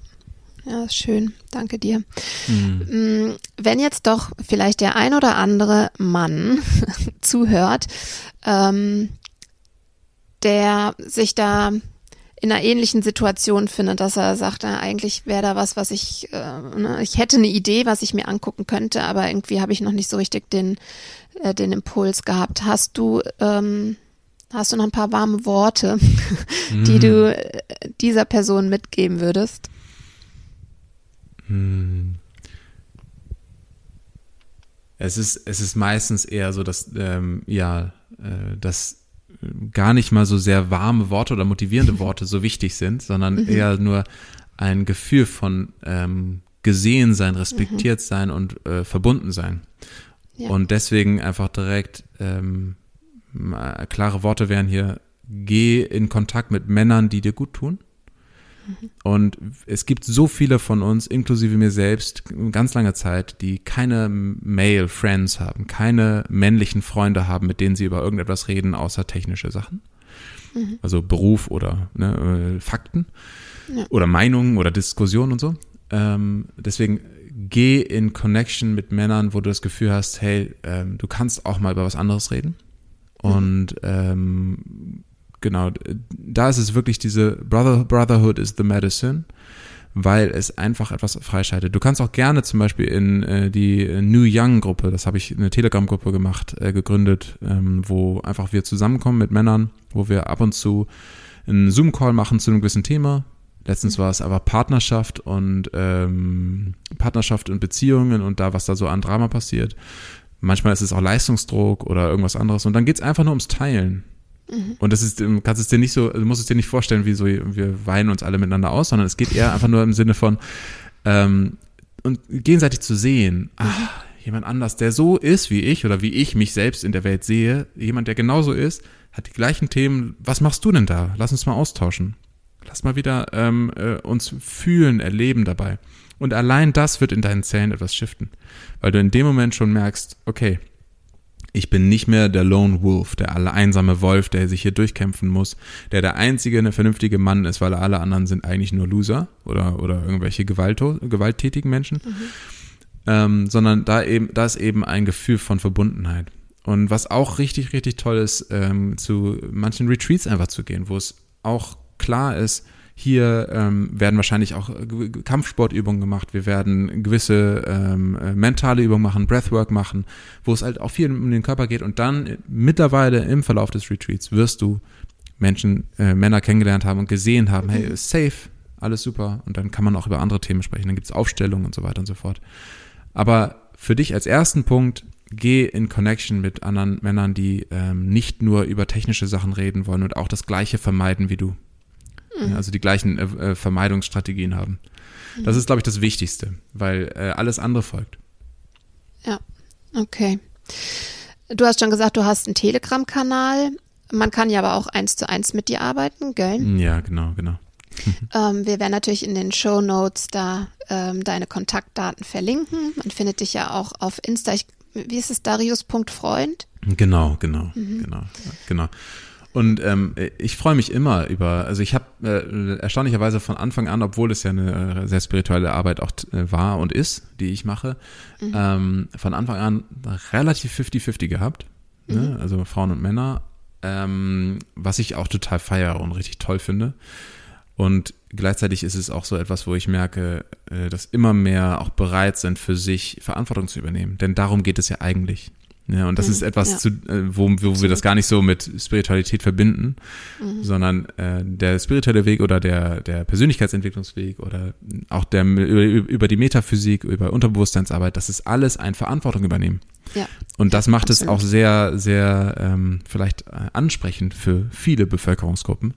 Ja, schön. Danke dir. Mhm. Wenn jetzt doch vielleicht der ein oder andere Mann zuhört, ähm, der sich da in einer ähnlichen Situation findet, dass er sagt, na, eigentlich wäre da was, was ich, äh, ne, ich hätte eine Idee, was ich mir angucken könnte, aber irgendwie habe ich noch nicht so richtig den, äh, den Impuls gehabt. Hast du, ähm, hast du noch ein paar warme Worte, die du mhm. äh, dieser Person mitgeben würdest?
Hm. Es ist, es ist meistens eher so, dass, ähm, ja, äh, dass gar nicht mal so sehr warme Worte oder motivierende Worte so wichtig sind, sondern mhm. eher nur ein Gefühl von ähm, gesehen sein, respektiert mhm. sein und äh, verbunden sein. Ja. Und deswegen einfach direkt ähm, klare Worte wären hier, geh in Kontakt mit Männern, die dir gut tun. Und es gibt so viele von uns, inklusive mir selbst, ganz lange Zeit, die keine Male Friends haben, keine männlichen Freunde haben, mit denen sie über irgendetwas reden, außer technische Sachen. Mhm. Also Beruf oder ne, äh, Fakten ja. oder Meinungen oder Diskussionen und so. Ähm, deswegen geh in Connection mit Männern, wo du das Gefühl hast, hey, ähm, du kannst auch mal über was anderes reden. Mhm. Und ähm, genau, da ist es wirklich diese Brother, Brotherhood is the medicine, weil es einfach etwas freischaltet. Du kannst auch gerne zum Beispiel in äh, die New Young Gruppe, das habe ich eine Telegram-Gruppe gemacht, äh, gegründet, ähm, wo einfach wir zusammenkommen mit Männern, wo wir ab und zu einen Zoom-Call machen zu einem gewissen Thema. Letztens war es aber Partnerschaft und ähm, Partnerschaft und Beziehungen und da, was da so an Drama passiert. Manchmal ist es auch Leistungsdruck oder irgendwas anderes. Und dann geht es einfach nur ums Teilen. Mhm. Und das ist, kannst es dir nicht so, du musst es dir nicht vorstellen, wie so, wir weinen uns alle miteinander aus, sondern es geht eher einfach nur im Sinne von, ähm, und gegenseitig zu sehen, ach, jemand anders, der so ist wie ich oder wie ich mich selbst in der Welt sehe, jemand, der genauso ist, hat die gleichen Themen. Was machst du denn da? Lass uns mal austauschen. Lass mal wieder ähm, äh, uns fühlen, erleben dabei. Und allein das wird in deinen Zellen etwas shiften, weil du in dem Moment schon merkst, okay, ich bin nicht mehr der Lone Wolf, der alle einsame Wolf, der sich hier durchkämpfen muss, der der einzige eine vernünftige Mann ist, weil alle anderen sind eigentlich nur Loser oder, oder irgendwelche gewalttätigen Menschen. Mhm. Ähm, sondern da eben, da ist eben ein Gefühl von Verbundenheit. Und was auch richtig, richtig toll ist, ähm, zu manchen Retreats einfach zu gehen, wo es auch klar ist, hier ähm, werden wahrscheinlich auch Kampfsportübungen gemacht. Wir werden gewisse ähm, äh, mentale Übungen machen, Breathwork machen, wo es halt auch viel um den Körper geht. Und dann mittlerweile im Verlauf des Retreats wirst du Menschen, äh, Männer kennengelernt haben und gesehen haben, hey, ist safe, alles super. Und dann kann man auch über andere Themen sprechen. Dann gibt es Aufstellungen und so weiter und so fort. Aber für dich als ersten Punkt, geh in Connection mit anderen Männern, die ähm, nicht nur über technische Sachen reden wollen und auch das Gleiche vermeiden wie du. Mhm. Also die gleichen äh, äh, Vermeidungsstrategien haben. Mhm. Das ist, glaube ich, das Wichtigste, weil äh, alles andere folgt.
Ja, okay. Du hast schon gesagt, du hast einen Telegram-Kanal. Man kann ja aber auch eins zu eins mit dir arbeiten, gell?
Ja, genau, genau.
ähm, wir werden natürlich in den Show Notes da ähm, deine Kontaktdaten verlinken. Man findet dich ja auch auf Insta. Ich, wie ist es, Darius.freund?
Genau, genau, mhm. genau, genau. Und ähm, ich freue mich immer über, also ich habe äh, erstaunlicherweise von Anfang an, obwohl es ja eine äh, sehr spirituelle Arbeit auch äh, war und ist, die ich mache, mhm. ähm, von Anfang an relativ 50-50 gehabt. Ne? Mhm. Ne? Also Frauen und Männer, ähm, was ich auch total feiere und richtig toll finde. Und gleichzeitig ist es auch so etwas, wo ich merke, äh, dass immer mehr auch bereit sind, für sich Verantwortung zu übernehmen. Denn darum geht es ja eigentlich. Ja, und das mhm, ist etwas, ja. zu, äh, wo, wo wir das gar nicht so mit Spiritualität verbinden, mhm. sondern äh, der spirituelle Weg oder der, der Persönlichkeitsentwicklungsweg oder auch der über, über die Metaphysik, über Unterbewusstseinsarbeit, das ist alles ein Verantwortung übernehmen. Ja. Und das macht Absolut. es auch sehr, sehr ähm, vielleicht äh, ansprechend für viele Bevölkerungsgruppen.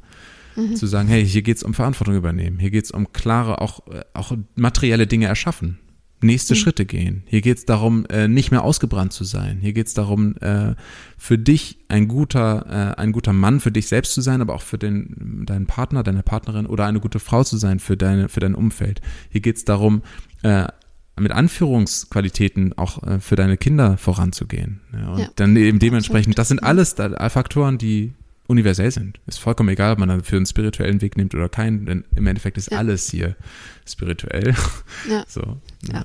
Mhm. Zu sagen, hey, hier geht es um Verantwortung übernehmen, hier geht es um klare, auch, äh, auch materielle Dinge erschaffen nächste mhm. Schritte gehen. Hier geht es darum, äh, nicht mehr ausgebrannt zu sein. Hier geht es darum, äh, für dich ein guter, äh, ein guter Mann für dich selbst zu sein, aber auch für den, deinen Partner, deine Partnerin oder eine gute Frau zu sein für deine, für dein Umfeld. Hier geht es darum, äh, mit Anführungsqualitäten auch äh, für deine Kinder voranzugehen. Ja, und ja. dann eben dementsprechend, das sind alles Faktoren, die universell sind. Ist vollkommen egal, ob man dafür einen spirituellen Weg nimmt oder keinen, denn im Endeffekt ist ja. alles hier spirituell. Ja. So, ja.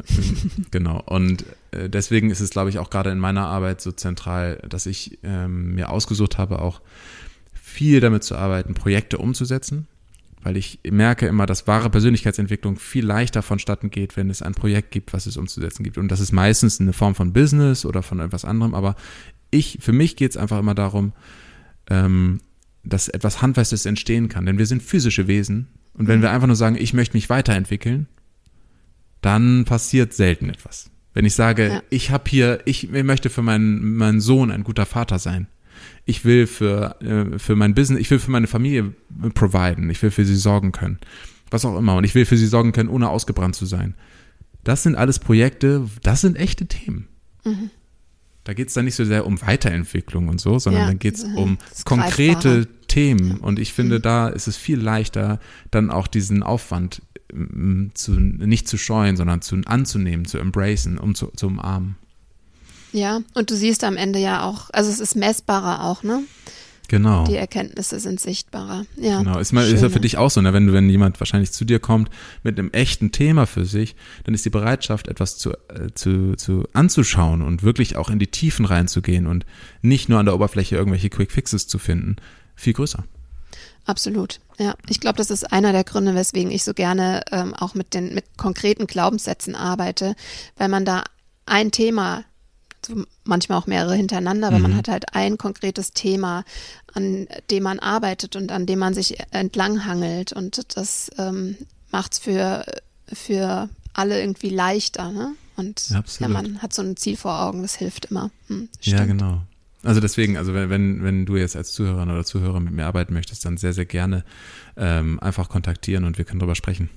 genau. Und äh, deswegen ist es, glaube ich, auch gerade in meiner Arbeit so zentral, dass ich ähm, mir ausgesucht habe, auch viel damit zu arbeiten, Projekte umzusetzen, weil ich merke immer, dass wahre Persönlichkeitsentwicklung viel leichter vonstatten geht, wenn es ein Projekt gibt, was es umzusetzen gibt. Und das ist meistens eine Form von Business oder von etwas anderem, aber ich, für mich geht es einfach immer darum, ähm, dass etwas Handfestes entstehen kann. Denn wir sind physische Wesen. Und wenn mhm. wir einfach nur sagen, ich möchte mich weiterentwickeln, dann passiert selten etwas. Wenn ich sage, ja. ich habe hier, ich möchte für meinen, meinen Sohn ein guter Vater sein. Ich will für, äh, für mein Business, ich will für meine Familie providen. Ich will für sie sorgen können. Was auch immer. Und ich will für sie sorgen können, ohne ausgebrannt zu sein. Das sind alles Projekte, das sind echte Themen. Mhm. Da geht es dann nicht so sehr um Weiterentwicklung und so, sondern ja, dann geht es um konkrete Themen. Ja. Und ich finde, mhm. da ist es viel leichter, dann auch diesen Aufwand zu, nicht zu scheuen, sondern zu, anzunehmen, zu embracen, um zu, zu umarmen.
Ja, und du siehst am Ende ja auch, also es ist messbarer auch, ne?
Genau.
Die Erkenntnisse sind sichtbarer. Ja,
genau. Ist, mal, ist ja für dich auch so, ne? wenn, du, wenn jemand wahrscheinlich zu dir kommt mit einem echten Thema für sich, dann ist die Bereitschaft, etwas zu, äh, zu, zu anzuschauen und wirklich auch in die Tiefen reinzugehen und nicht nur an der Oberfläche irgendwelche Quick Fixes zu finden, viel größer.
Absolut. Ja, ich glaube, das ist einer der Gründe, weswegen ich so gerne ähm, auch mit den mit konkreten Glaubenssätzen arbeite, weil man da ein Thema also manchmal auch mehrere hintereinander, aber mhm. man hat halt ein konkretes Thema, an dem man arbeitet und an dem man sich entlanghangelt. Und das ähm, macht es für, für alle irgendwie leichter. Ne? Und ja, man hat so ein Ziel vor Augen, das hilft immer.
Hm, ja, genau. Also deswegen, also wenn, wenn, du jetzt als Zuhörerin oder Zuhörer mit mir arbeiten möchtest, dann sehr, sehr gerne ähm, einfach kontaktieren und wir können darüber sprechen.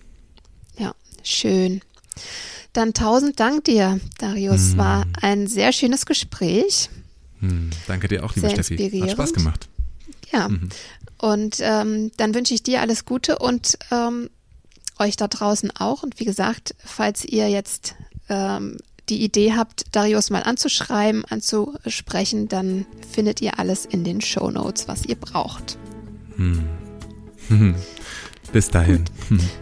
Ja, schön. Dann tausend Dank dir, Darius. Hm. War ein sehr schönes Gespräch.
Hm. Danke dir auch, liebe sehr Steffi. Hat Spaß gemacht.
Ja. Mhm. Und ähm, dann wünsche ich dir alles Gute und ähm, euch da draußen auch. Und wie gesagt, falls ihr jetzt ähm, die Idee habt, Darius mal anzuschreiben, anzusprechen, dann findet ihr alles in den Show Notes, was ihr braucht. Hm.
Bis dahin.
Gut.